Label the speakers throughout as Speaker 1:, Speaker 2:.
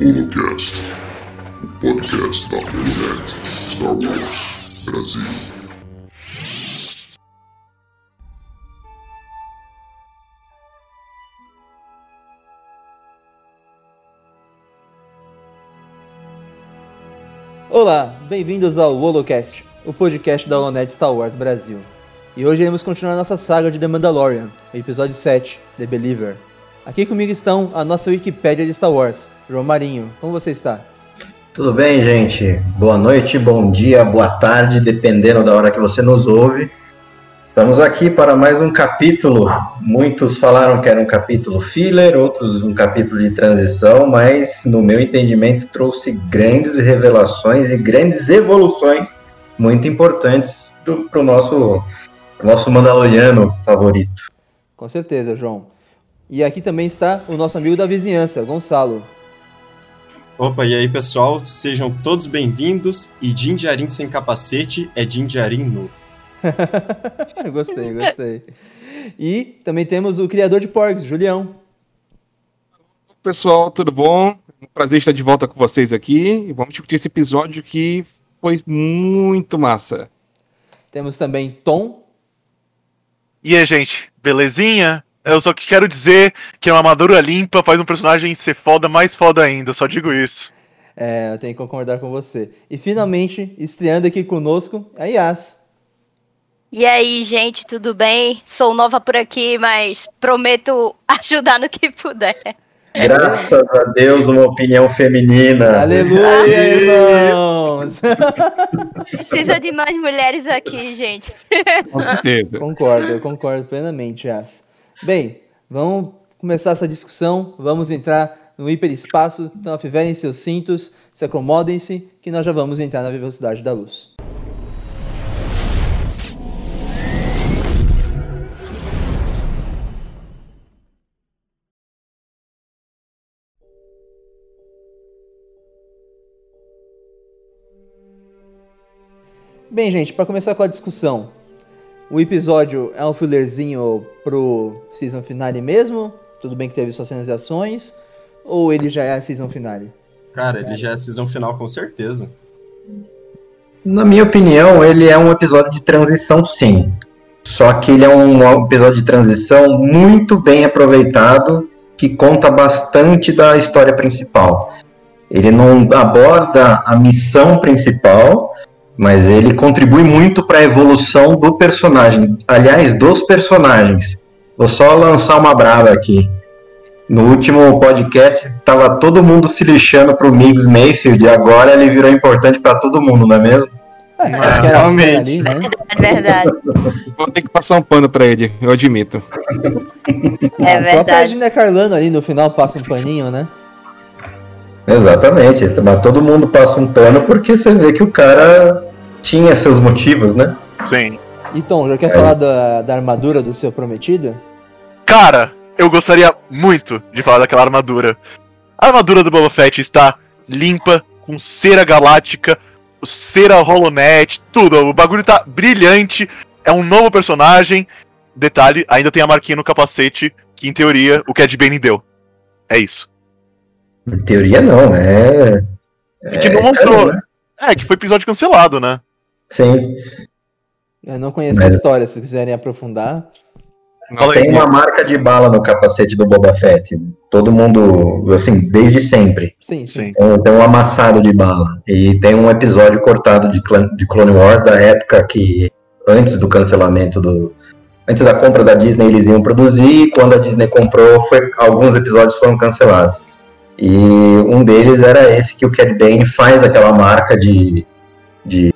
Speaker 1: Holocast, o podcast da Holonet Star Wars Brasil.
Speaker 2: Olá, bem-vindos ao Holocast, o podcast da Holonet Star Wars Brasil. E hoje iremos continuar nossa saga de The Mandalorian, episódio 7, The Believer. Aqui comigo estão a nossa Wikipédia de Star Wars, João Marinho. Como você está?
Speaker 3: Tudo bem, gente? Boa noite, bom dia, boa tarde, dependendo da hora que você nos ouve. Estamos aqui para mais um capítulo. Muitos falaram que era um capítulo filler, outros um capítulo de transição, mas no meu entendimento trouxe grandes revelações e grandes evoluções muito importantes para o nosso, pro nosso Mandaloriano favorito.
Speaker 2: Com certeza, João. E aqui também está o nosso amigo da vizinhança, Gonçalo.
Speaker 4: Opa, e aí pessoal, sejam todos bem-vindos. E Jinjarin sem capacete é Jinjarin nu.
Speaker 2: gostei, gostei. E também temos o criador de porcs, Julião.
Speaker 5: Pessoal, tudo bom? Um prazer estar de volta com vocês aqui. E vamos discutir esse episódio que foi muito massa.
Speaker 2: Temos também Tom.
Speaker 6: E aí, gente, belezinha? Eu só quero dizer que uma armadura limpa faz um personagem ser foda mais foda ainda, só digo isso.
Speaker 2: É, eu tenho que concordar com você. E finalmente, estreando aqui conosco, a Yas.
Speaker 7: E aí, gente, tudo bem? Sou nova por aqui, mas prometo ajudar no que puder.
Speaker 3: Graças a Deus, uma opinião feminina.
Speaker 2: Aleluia, irmãos!
Speaker 7: Precisa de mais mulheres aqui, gente.
Speaker 5: Com certeza.
Speaker 2: concordo, eu concordo plenamente, Yas. Bem, vamos começar essa discussão, vamos entrar no hiperespaço, então afivelem seus cintos, se acomodem-se, que nós já vamos entrar na velocidade da luz. Bem, gente, para começar com a discussão, o episódio é um fillerzinho pro season finale mesmo? Tudo bem que teve suas cenas de ações? Ou ele já é a season finale?
Speaker 4: Cara, ele já é season final com certeza.
Speaker 3: Na minha opinião, ele é um episódio de transição, sim. Só que ele é um episódio de transição muito bem aproveitado, que conta bastante da história principal. Ele não aborda a missão principal, mas ele contribui muito para a evolução do personagem. Aliás, dos personagens. Vou só lançar uma brava aqui. No último podcast, tava todo mundo se lixando pro Migs Mayfield, e agora ele virou importante para todo mundo, não é mesmo?
Speaker 2: É,
Speaker 4: Ah, realmente.
Speaker 2: ali, né?
Speaker 7: É verdade.
Speaker 5: Vou ter que passar um pano pra ele, eu admito.
Speaker 7: É
Speaker 2: a
Speaker 7: verdade.
Speaker 2: Gina Carlano ali no final passa um paninho, né?
Speaker 3: Exatamente, mas todo mundo passa um pano porque você vê que o cara tinha seus motivos, né?
Speaker 6: Sim.
Speaker 2: E Tom, já quer falar da, da armadura do seu prometido?
Speaker 6: Cara, eu gostaria muito de falar daquela armadura. A armadura do Boba Fett está limpa, com cera galáctica, cera holonet, tudo. O bagulho tá brilhante. É um novo personagem. Detalhe, ainda tem a marquinha no capacete, que em teoria o Cad Bane deu. É isso.
Speaker 3: Em teoria não, é.
Speaker 6: E que não mostrou. É, que foi episódio cancelado, né?
Speaker 3: Sim.
Speaker 2: Eu não conheço
Speaker 3: Mas-
Speaker 2: a história, se quiserem aprofundar.
Speaker 6: Aí.
Speaker 3: Tem uma marca de bala no capacete do Boba Fett. Todo mundo, assim, desde sempre.
Speaker 2: Sim, sim.
Speaker 3: Tem, tem um amassado de bala. E tem um episódio cortado de, de Clone Wars da época que, antes do cancelamento do. Antes da compra da Disney, eles iam produzir. E quando a Disney comprou, foi, alguns episódios foram cancelados. E um deles era esse que o Cad Bane faz aquela marca de, de,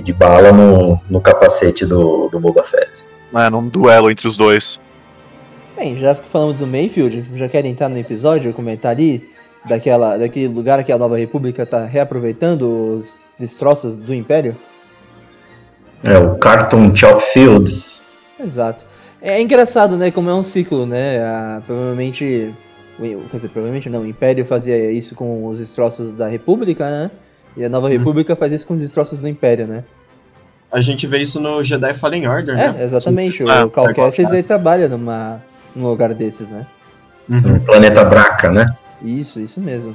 Speaker 3: de bala no, no capacete do, do Boba Fett.
Speaker 6: É, num duelo entre os dois.
Speaker 2: Bem, já falamos do Mayfield, vocês já querem entrar no episódio, comentar ali daquela, daquele lugar que a Nova República tá reaproveitando os destroços do Império?
Speaker 3: É o Cartoon Chop Fields.
Speaker 2: Exato. É engraçado, né? Como é um ciclo, né? Ah, provavelmente. o- Quer dizer, provavelmente não. O Império fazia isso com os destroços da República, né? E a Nova República faz isso com os destroços do Império, né?
Speaker 4: A gente vê isso no Jedi Fallen Order, né?
Speaker 2: É, exatamente.
Speaker 6: Ah,
Speaker 2: o Cal Kestis, ele trabalha numa, num lugar desses, né?
Speaker 4: Uhum.
Speaker 3: no planeta Braca, né?
Speaker 2: Isso, isso mesmo.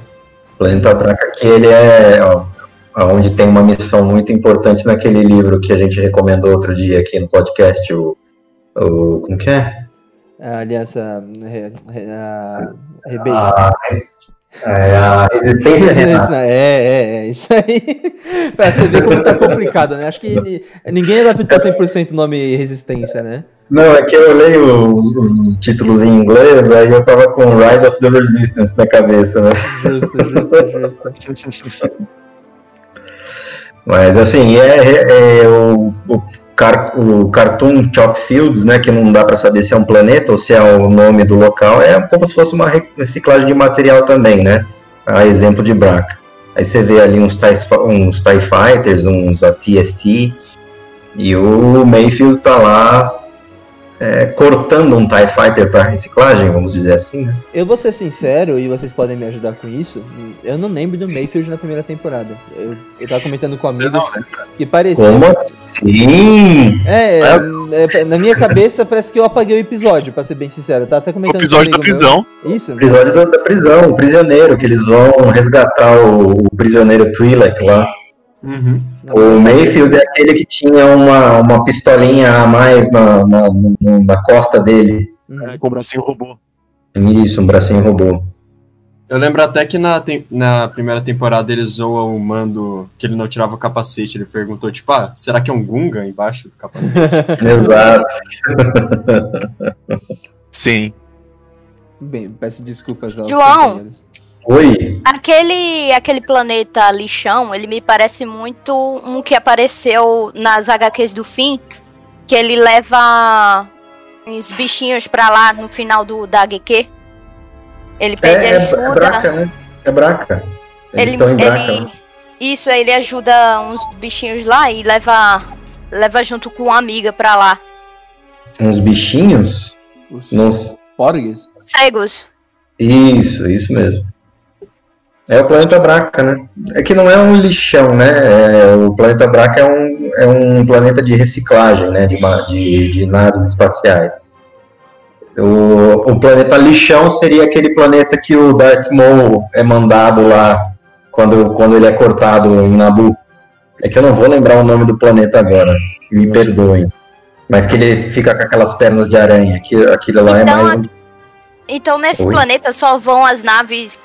Speaker 3: Planeta Braca que ele é ó, onde tem uma missão muito importante naquele livro que a gente recomendou outro dia aqui no podcast, o, o como que é?
Speaker 2: A aliança. re- re- A.
Speaker 3: A, é a Resistência Renata.
Speaker 2: É, é, é, isso aí. pra você ver como tá complicado, né? Acho que ni- ninguém adaptou 100% o nome resistência, né?
Speaker 3: Não, é que eu leio os, os títulos em inglês, aí eu tava com Rise of the Resistance na cabeça, né?
Speaker 2: Justo, justo, justo.
Speaker 3: Mas assim, é, é- é o, o, car, o Cartoon Chop Fields, né? Que não dá pra saber se é um planeta ou se é o nome do local, é como se fosse uma re- reciclagem de material também, né? A exemplo de Braca. Aí você vê ali uns TIE, uns TIE Fighters, uns AT-ST, e o Mayfield tá lá é, cortando um TIE Fighter para reciclagem, vamos dizer assim, né?
Speaker 2: Eu vou ser sincero, e vocês podem me ajudar com isso. Eu não lembro do Mayfield na primeira temporada. Eu, eu tava comentando com amigos
Speaker 4: não
Speaker 2: que parecia.
Speaker 3: Como assim?
Speaker 2: É, é, é, na minha cabeça parece que eu apaguei o episódio, pra ser bem sincero. Eu até
Speaker 6: O
Speaker 2: comentando
Speaker 6: episódio
Speaker 2: com
Speaker 6: da
Speaker 2: um amigo
Speaker 6: prisão.
Speaker 2: meu. Isso,
Speaker 3: O episódio da, da prisão, o prisioneiro, que eles vão resgatar o, o prisioneiro Twi'lek lá.
Speaker 4: Uhum.
Speaker 3: O Mayfield é aquele que tinha uma, uma pistolinha a mais na, na, na costa dele.
Speaker 2: Uhum.
Speaker 6: É, com o bracinho robô.
Speaker 3: Isso, um bracinho robô.
Speaker 4: Eu lembro até que na, tem- na primeira temporada ele zoa o mando que ele não tirava o capacete. Ele perguntou, tipo, ah, será que é um Gunga embaixo do capacete?
Speaker 3: Exato.
Speaker 6: Sim.
Speaker 2: Bem, peço desculpas aos
Speaker 7: João.
Speaker 3: Oi.
Speaker 7: Aquele, aquele planeta lixão, ele me parece muito um que apareceu nas HQs do fim, que ele leva uns bichinhos pra lá no final do, da HQ. Ele
Speaker 3: É,
Speaker 7: pede
Speaker 3: é, é
Speaker 7: ajuda.
Speaker 3: Braca, né? É Braca. Eles
Speaker 7: ele,
Speaker 3: estão em Braca.
Speaker 7: ele-
Speaker 3: né?
Speaker 7: Isso, ele ajuda uns bichinhos lá e leva, leva junto com uma amiga pra lá.
Speaker 3: Uns bichinhos?
Speaker 2: Os
Speaker 3: Nos...
Speaker 2: porgues?
Speaker 7: Cegos.
Speaker 3: Isso, isso mesmo. É o planeta Braca, né? É que não é um lixão, né? É, o planeta Braca é um, é um planeta de reciclagem, né? De, de, de naves espaciais. O, o planeta lixão seria aquele planeta que o Darth Maul é mandado lá quando, quando ele é cortado em Naboo. É que eu não vou lembrar o nome do planeta agora. Me perdoem. Mas que ele fica com aquelas pernas de aranha. Aquilo, aquilo lá é
Speaker 7: Então,
Speaker 3: mais um
Speaker 7: Então nesse
Speaker 3: Oi?
Speaker 7: planeta só vão as naves.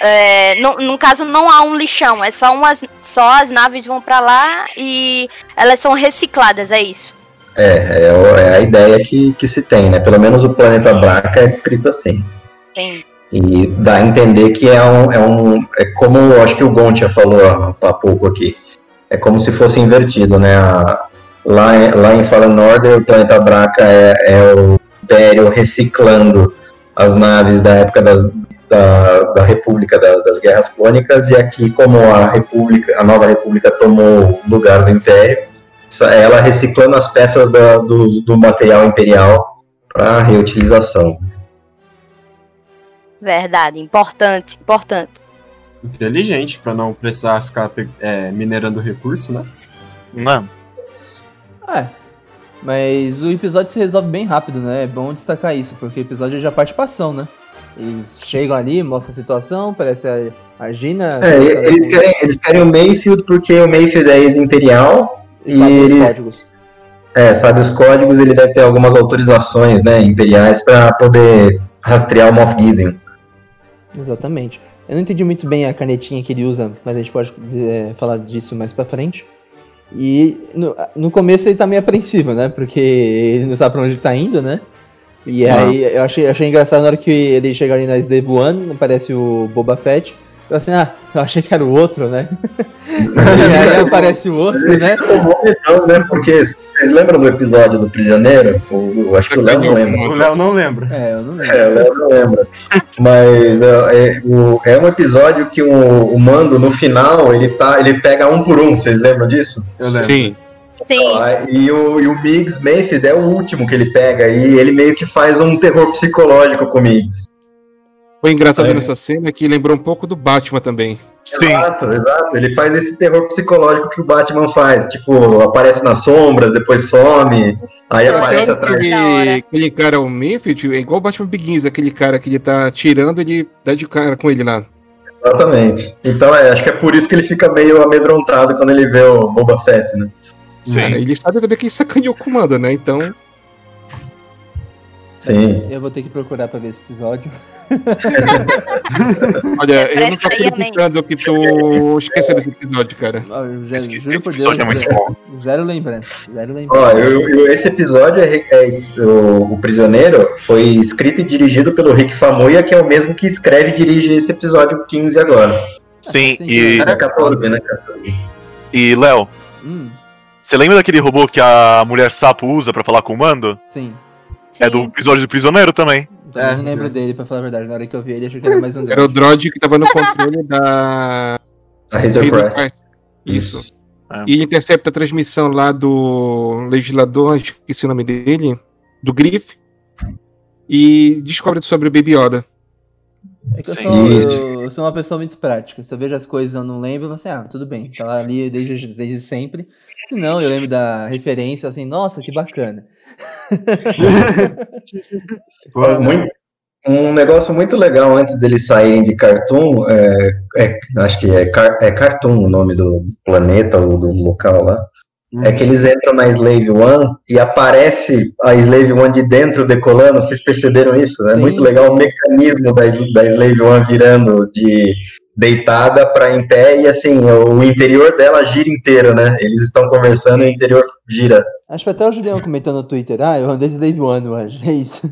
Speaker 7: É, no, no caso, não há um lixão, é só umas. Só as naves vão pra lá e elas são recicladas, é isso.
Speaker 3: É, é, é a ideia que, que se tem, né? Pelo menos o planeta Braca é descrito assim.
Speaker 7: Tem.
Speaker 3: E dá a entender que é um. É, um, é como eu acho que o Gontia falou há, há pouco aqui. É como se fosse invertido, né? A- lá, em- lá em Fallen Order, o planeta Braca é, é o Império reciclando as naves da época das, da, da República das, das Guerras Clônicas, e aqui, como a República, a nova República tomou o lugar do Império, ela reciclando as peças da- do, do material imperial para reutilização.
Speaker 7: Verdade, importante, importante.
Speaker 4: Inteligente, pra não precisar ficar é, minerando recurso, né?
Speaker 6: Não.
Speaker 2: É. Mas o episódio se resolve bem rápido, né? É bom destacar isso, porque o episódio é já participação, né? Eles chegam ali, mostram a situação, parece a, a Gina.
Speaker 3: É, eles querem, eles querem o Mayfield porque o Mayfield é ex-imperial,
Speaker 2: e sabe
Speaker 3: e
Speaker 2: os
Speaker 3: eles-
Speaker 2: códigos.
Speaker 3: é, sabe os códigos, ele deve ter algumas autorizações né, imperiais para poder rastrear o Moff Gideon.
Speaker 2: Exatamente. Eu não entendi muito bem a canetinha que ele usa, mas a gente pode é, falar disso mais pra frente. E no, no começo ele tá meio apreensivo, né? Porque ele não sabe pra onde tá indo, né? E
Speaker 3: Ah.
Speaker 2: aí eu achei, achei engraçado na hora que ele chega ali na Slave One, aparece o Boba Fett. Eu assim, ah, eu achei que era o outro, né? e aí aparece o outro, né?
Speaker 3: Então, né, porque vocês lembram do episódio do prisioneiro? O, o- acho que o Léo não lembra.
Speaker 4: O Léo não lembra.
Speaker 2: É, eu não lembro.
Speaker 3: É, o Léo não lembra. Mas é, é, o- é um episódio que o, o Mando, no final, ele, tá, ele pega um por um, vocês lembram disso?
Speaker 4: Eu lembro.
Speaker 5: Sim.
Speaker 7: Sim,
Speaker 3: Ah, E o, e o Migs Mayfield é o último que ele pega, e ele meio que faz um terror psicológico com o Migs.
Speaker 5: Foi engraçado
Speaker 3: É.
Speaker 5: nessa cena que lembrou um pouco do Batman também.
Speaker 6: Sim.
Speaker 3: Exato, exato. Ele faz esse terror psicológico que o Batman faz. Tipo, aparece nas sombras, depois some, aí
Speaker 7: Sim,
Speaker 3: aparece atrás.
Speaker 5: Aquele, aquele cara, o Mayfield, é igual o Batman Begins, aquele cara que ele tá tirando, ele dá de cara com ele lá.
Speaker 3: Exatamente. Então, é, acho que é por isso que ele fica meio amedrontado quando ele vê o Boba Fett, né?
Speaker 6: Sim.
Speaker 5: Cara, ele sabe também que ele sacaneou o comando, né? Então,
Speaker 3: Sim.
Speaker 2: Eu vou ter que procurar pra ver esse episódio.
Speaker 5: olha, eu não tô acreditando que tu esqueceu desse episódio, cara.
Speaker 2: Ó, Eu já,
Speaker 6: Esse-
Speaker 2: juro
Speaker 6: esse
Speaker 2: por Deus,
Speaker 6: é muito
Speaker 2: zero,
Speaker 6: bom.
Speaker 2: zero lembrança. Zero
Speaker 3: Ó,
Speaker 2: lembrança.
Speaker 3: eu- eu- esse episódio é, é o, o Prisioneiro foi escrito e dirigido pelo Rick Famuyiwa, que é o mesmo que escreve e dirige esse episódio 15 agora.
Speaker 6: Sim,
Speaker 2: Sim,
Speaker 6: e,
Speaker 3: É 14, né? 14.
Speaker 6: e Léo,
Speaker 2: Hum,
Speaker 6: você lembra daquele robô que a mulher sapo usa pra falar com o mando?
Speaker 2: sim.
Speaker 6: É do episódio do Prisioneiro também.
Speaker 2: Também
Speaker 4: É,
Speaker 2: não lembro
Speaker 4: é.
Speaker 2: dele, pra falar a verdade. Na hora que eu vi ele, achei que era mais um
Speaker 5: Era o. Drod que tava no controle da.
Speaker 3: A Razor Crest.
Speaker 5: Crest. Isso.
Speaker 6: É.
Speaker 5: E ele intercepta a transmissão lá do legislador, esqueci o nome dele, do Griff, e descobre sobre o Baby Yoda.
Speaker 2: É que eu sou,
Speaker 3: Isso.
Speaker 2: eu, eu sou uma pessoa muito prática. Se eu vejo as coisas e eu não lembro, eu falo assim, ah, tudo bem, tá lá ali desde, desde sempre. Se não, eu lembro da referência, assim, nossa, que bacana.
Speaker 3: Muito- um negócio muito legal antes deles saírem de Cartoon, é, é- acho que é, Car- é Cartoon o nome do, do planeta ou do local lá, é que eles entram na Slave One e aparece a Slave One de dentro decolando, vocês perceberam isso? É muito legal
Speaker 2: sim.
Speaker 3: o mecanismo da, da Slave One virando de deitada para em pé e assim, o interior dela gira inteiro, né? Eles estão conversando e o interior gira.
Speaker 2: Acho que foi até o Julião comentou no Twitter, ah, eu andei Slave One hoje, é isso.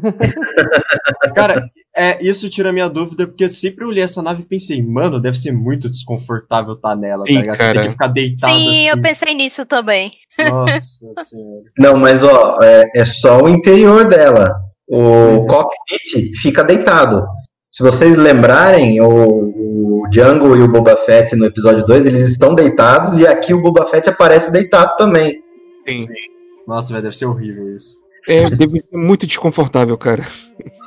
Speaker 4: Cara, é, isso tira a minha dúvida, porque eu sempre olhei essa nave e pensei, mano, deve ser muito desconfortável estar nela,
Speaker 5: Sim,
Speaker 4: tá ligado? Você
Speaker 5: cara.
Speaker 4: tem que ficar deitado
Speaker 7: Sim,
Speaker 4: assim.
Speaker 7: eu pensei nisso também.
Speaker 4: Nossa senhora.
Speaker 3: Não, mas ó, é, é só o interior dela. O cockpit fica deitado. Se vocês lembrarem, o, o Django e o Boba Fett no episódio 2, eles estão deitados e aqui o Boba Fett aparece deitado também.
Speaker 5: Sim.
Speaker 4: Nossa, velho, deve ser horrível isso.
Speaker 5: É, deve ser muito desconfortável, cara.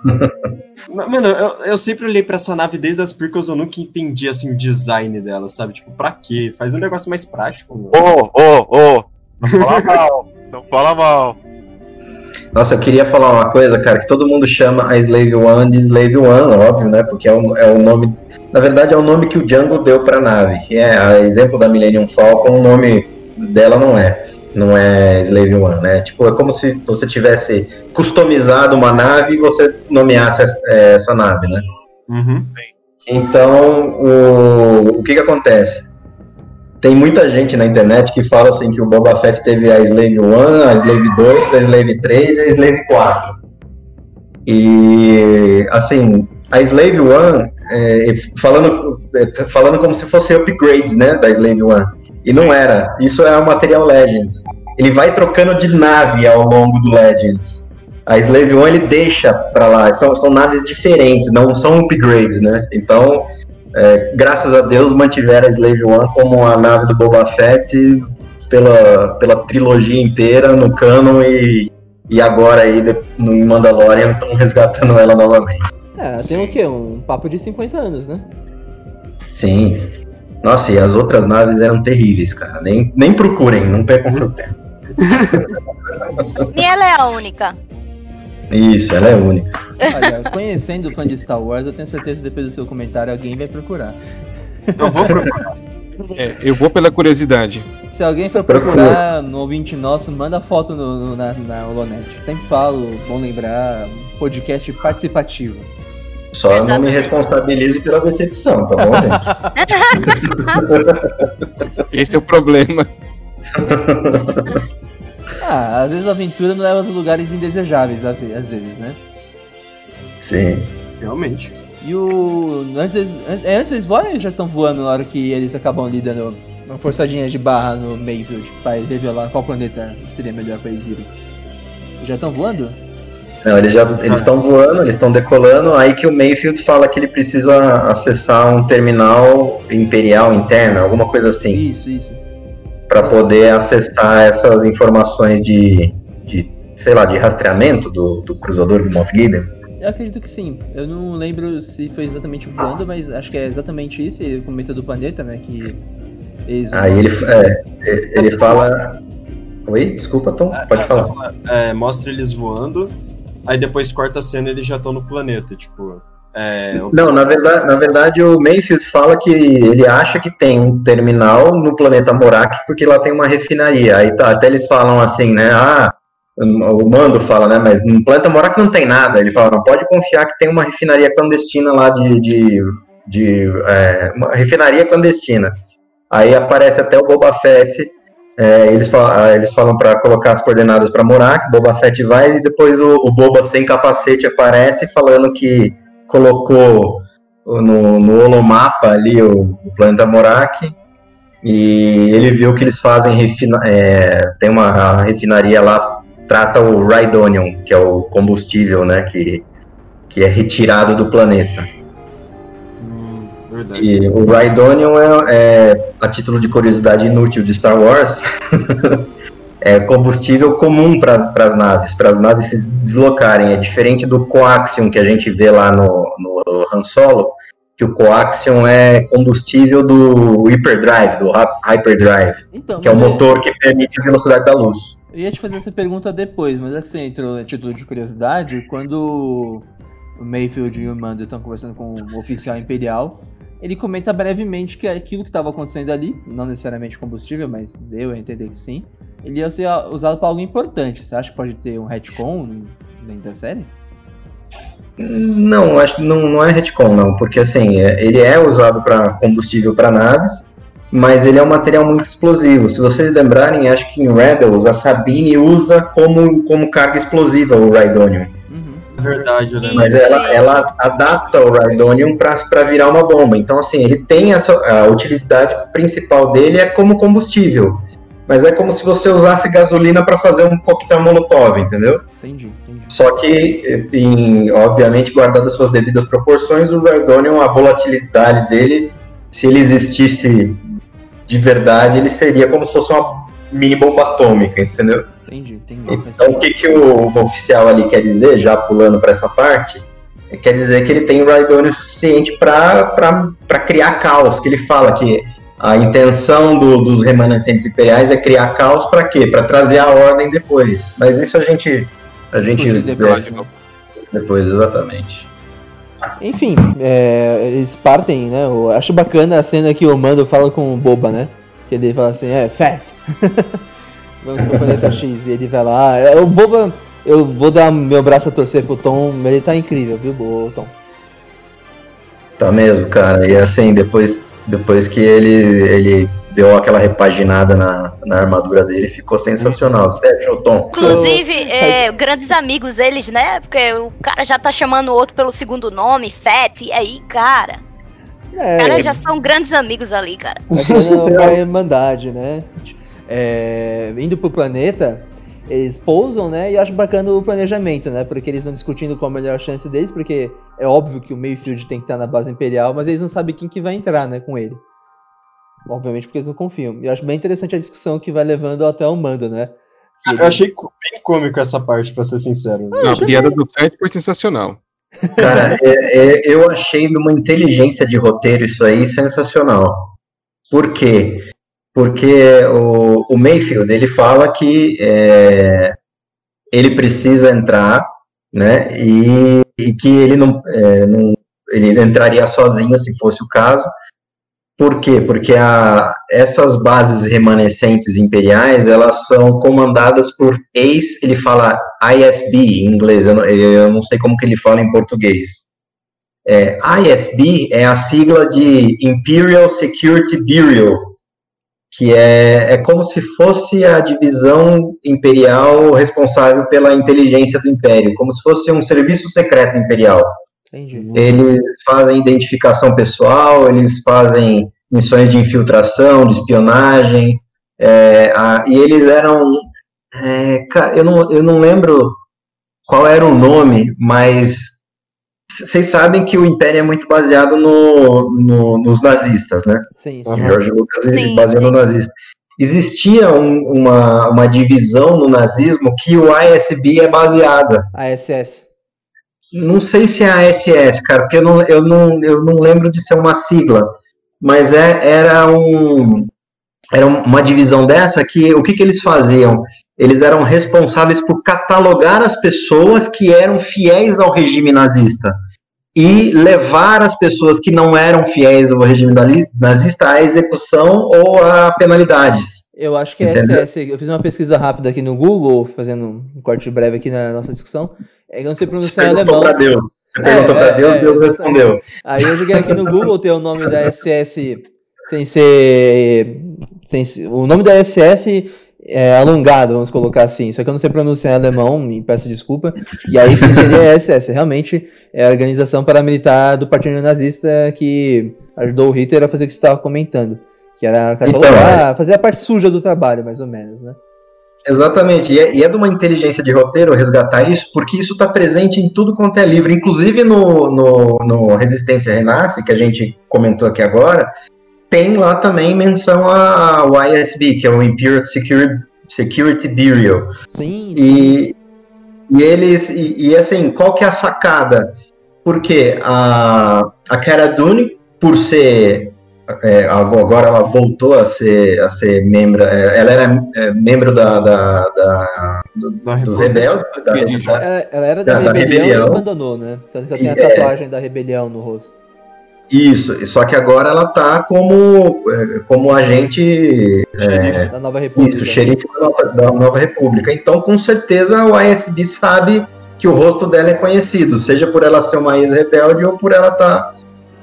Speaker 4: Ma- Mano, eu, eu sempre olhei pra essa nave desde as prequels, eu nunca entendi, assim, o design dela, sabe? Tipo, pra quê? Faz um negócio mais prático, mano.
Speaker 6: Ô, ô, ô, não fala mal, não fala mal.
Speaker 3: Nossa, eu queria falar uma coisa, cara, que todo mundo chama a Slave One de Slave One, óbvio, né? Porque é o, é o nome. Na verdade, é o nome que o Django deu pra nave. Que é a exemplo da Millennium Falcon, o nome dela não é. Não é Slave One, né? Tipo, é como se você tivesse customizado uma nave e você nomeasse é, essa nave, né?
Speaker 4: Uhum.
Speaker 3: Então, o, o que que acontece? Tem muita gente na internet que fala assim que o Boba Fett teve a Slave 1, a Slave 2, a Slave 3 e a Slave 4. E, assim, a Slave 1, é, falando, é, falando como se fosse upgrades, né, da Slave 1. E não era. Isso é o material Legends. Ele vai trocando de nave ao longo do Legends. A Slave 1 ele deixa pra lá. São, são naves diferentes, não são upgrades, né? Então, é, graças a Deus, mantiveram a Slave 1 como a nave do Boba Fett pela, pela trilogia inteira no canon e, e agora aí no em Mandalorian estão resgatando ela novamente.
Speaker 2: É, tem o quê? Um papo de 50 anos, né?
Speaker 3: Sim. Nossa, e as outras naves eram terríveis, cara. Nem, nem procurem, não percam seu tempo.
Speaker 7: E ela é a única.
Speaker 3: Isso, ela é única.
Speaker 2: Olha, conhecendo o fã de Star Wars, eu tenho certeza que depois do seu comentário alguém vai procurar.
Speaker 4: Eu vou procurar.
Speaker 5: É, eu vou pela curiosidade.
Speaker 2: Se alguém for procurar no ouvinte nosso, manda foto no, no- na, na Holonet. Sempre falo, bom lembrar, podcast participativo.
Speaker 3: Só não me
Speaker 7: Exatamente.
Speaker 3: responsabilize pela decepção, tá bom, gente?
Speaker 5: Esse é o problema.
Speaker 2: Ah, às vezes a aventura não leva aos lugares indesejáveis, às ve- às vezes, né?
Speaker 3: Sim.
Speaker 4: Realmente.
Speaker 2: E o. Antes eles, an- é, antes eles voam ou eles já estão voando na hora que eles acabam ali dando uma forçadinha de barra no Mayfield pra revelar qual planeta seria melhor pra eles irem? Já estão voando?
Speaker 3: Não, eles já eles estão voando, eles estão decolando, aí que o Mayfield fala que ele precisa acessar um terminal imperial interno, alguma coisa assim,
Speaker 2: Isso, isso.
Speaker 3: Para poder acessar essas informações de, de, sei lá, de rastreamento do, do cruzador do Moff Gideon.
Speaker 2: Eu acredito que sim. Eu não lembro se foi exatamente voando, mas acho que é exatamente isso. Ele comenta do planeta, né? Que eles.
Speaker 3: Aí ele, é, ele fala. Oi, desculpa, Tom.
Speaker 4: É,
Speaker 3: Pode
Speaker 4: é,
Speaker 3: falar.
Speaker 4: falar, é, mostra eles voando, aí depois corta a cena e eles já estão no planeta, tipo. É,
Speaker 3: Não, na verdade, na verdade o Mayfield fala que ele acha que tem um terminal no planeta Morak porque lá tem uma refinaria. Aí tá, até eles falam assim, né? Ah, o Mando fala, né? Mas no planeta Morak não tem nada. Ele fala, não pode confiar que tem uma refinaria clandestina lá de, de, de é, uma refinaria clandestina. Aí aparece até o Boba Fett. é, eles, falam, eles falam para colocar as coordenadas para Morak. Boba Fett vai e depois o, o Boba sem capacete aparece falando que colocou no, no holomapa ali o, o planeta Morak e ele viu que eles fazem refina, é, tem uma refinaria lá trata o Rhydonium que é o combustível né que, que é retirado do planeta.
Speaker 4: Hum,
Speaker 3: e o Rhydonium é, é a título de curiosidade inútil de Star Wars é combustível comum para as naves, para as naves se deslocarem. É diferente do coaxium que a gente vê lá no, no Han Solo, que o coaxium é combustível do hyperdrive, do hy- hyperdrive,
Speaker 2: Então,
Speaker 3: que é o
Speaker 2: mas eu-
Speaker 3: motor que permite a velocidade da luz.
Speaker 2: Eu ia te fazer essa pergunta depois, mas é que você entrou a título de curiosidade, quando o Mayfield e o Mando estão conversando com o oficial imperial, ele comenta brevemente que aquilo que estava acontecendo ali, não necessariamente combustível, mas deu a entender que sim, ele ia ser usado para algo importante. Você acha que pode ter um retcon dentro da série?
Speaker 3: Não, acho que não, não é retcon, não, porque assim, é- ele é usado para combustível para naves, mas ele é um material muito explosivo. Se vocês lembrarem, acho que em Rebels a Sabine usa como, como carga explosiva o Rhydonium.
Speaker 2: Uhum.
Speaker 4: É verdade, lembro.
Speaker 3: Mas ela, ela adapta o Rhydonium para virar uma bomba. Então, assim, ele tem essa. A utilidade principal dele é como combustível. Mas é como se você usasse gasolina para fazer um coquetel molotov, entendeu?
Speaker 2: Entendi, entendi.
Speaker 3: Só que, em, obviamente, guardadas suas devidas proporções, o Rhydonium, a volatilidade dele, se ele existisse de verdade, ele seria como se fosse uma mini bomba atômica, entendeu?
Speaker 2: Entendi, entendi.
Speaker 3: Então, o que, que o oficial ali quer dizer, já pulando para essa parte, quer dizer que ele tem Rhydonium suficiente para criar caos, que ele fala que a intenção do- dos remanescentes imperiais é criar caos para quê? Para trazer a ordem depois. Mas isso a gente a gente
Speaker 2: depois,
Speaker 3: depois, exatamente.
Speaker 2: Enfim, é, eles partem, né? Eu acho bacana a cena que o Mando fala com o Boba, né? Que ele fala assim, é, fat. Vamos pro planeta X. E ele vai lá. é, O Boba, eu vou dar meu braço a torcer pro Tom, mas ele tá incrível, viu, Bo- Tom?
Speaker 3: Tá mesmo, cara. E assim, depois, depois que ele, ele deu aquela repaginada na, na armadura dele, ficou sensacional. O que você achou, Tom?
Speaker 7: Inclusive, é, grandes amigos eles, né? Porque o cara já tá chamando o outro pelo segundo nome, Fett, e aí, cara.
Speaker 2: É,
Speaker 7: Os caras já são grandes amigos ali, cara.
Speaker 2: Criando uma irmandade, né? É, indo pro planeta, eles pousam, né? E eu acho bacana o planejamento, né? Porque eles estão discutindo qual a melhor chance deles, porque é óbvio que o Mayfield tem que estar na base imperial, mas eles não sabem quem que vai entrar, né, com ele. Obviamente porque eles não confiam. E eu acho bem interessante a discussão que vai levando até o mando, né? Ele-
Speaker 4: Eu achei bem cômico essa parte, pra ser sincero.
Speaker 5: Não, a piada do Fett foi sensacional.
Speaker 3: Cara, é- é- eu achei de uma inteligência de roteiro isso aí sensacional. Por quê? Porque o, o Mayfield, ele fala que é, ele precisa entrar, né, e, e que ele não, é, não- ele entraria sozinho se fosse o caso. Por quê? Porque a, essas bases remanescentes imperiais, elas são comandadas por ex, ele fala ISB em inglês, eu não, eu não sei como que ele fala em português. É, ISB é a sigla de Imperial Security Bureau, que é, é como se fosse a divisão imperial responsável pela inteligência do império, como se fosse um serviço secreto imperial.
Speaker 2: Entendi.
Speaker 3: Eles fazem identificação pessoal, eles fazem missões de infiltração, de espionagem, é, a- e eles eram. é, eu, não, eu não lembro qual era o nome, mas vocês sabem que o Império é muito baseado no, no- nos nazistas, né?
Speaker 2: Sim,
Speaker 3: O
Speaker 2: sim.
Speaker 3: George Lucas ele
Speaker 7: Sim,
Speaker 3: baseou no
Speaker 7: sim.
Speaker 3: nazista. Existia um- uma, uma divisão no nazismo que o ISB é baseada.
Speaker 2: A SS.
Speaker 3: não sei se é a SS, cara, porque eu não, eu não, eu não lembro de ser uma sigla, mas é, era um era uma divisão dessa que o que, que eles faziam? Eles eram responsáveis por catalogar as pessoas que eram fiéis ao regime nazista e levar as pessoas que não eram fiéis ao regime nazista à execução ou a penalidades.
Speaker 2: Eu acho que é SS. Eu fiz uma pesquisa rápida aqui no Google, fazendo um corte breve aqui na nossa discussão. É eu não sei pronunciar em alemão.
Speaker 3: Pra Deus. Você perguntou é, pra Deus, é, Deus respondeu.
Speaker 2: Aí eu joguei aqui no Google, tem o nome da SS sem ser. Sem, o nome da SS é alongado, vamos colocar assim. Só que eu não sei pronunciar em alemão, me peço desculpa. E aí sim seria a SS. Realmente é a organização paramilitar do Partido Nazista que ajudou o Hitler a fazer o que você estava comentando. Que era catalogar, então, é. fazer a parte suja do trabalho, mais ou menos, né?
Speaker 3: Exatamente, e é, e é, de uma inteligência de roteiro resgatar isso, porque isso está presente em tudo quanto é livro, inclusive no, no, no, Resistência Renasce, que a gente comentou aqui agora, tem lá também menção ao ISB, que é o Imperial Security, Security Bureau.
Speaker 2: Sim.
Speaker 3: E, e eles, e, e, assim, qual que é a sacada? Porque a, a Cara Dune, por ser é, agora ela voltou a ser, a ser membro, é, ela era é, membro da, da, da, da dos rebeldes. Da,
Speaker 2: ela, ela, era da, rebelião, rebelião, e abandonou, né? Tanto que eu tenho a é. tatuagem da rebelião no rosto.
Speaker 3: Isso, só que agora ela tá como, é, como agente
Speaker 2: xerife da Nova República.
Speaker 3: Isso, xerife da Nova, da Nova República. Então, com certeza, o ASB sabe que o rosto dela é conhecido, seja por ela ser uma ex-rebelde ou por ela estar tá,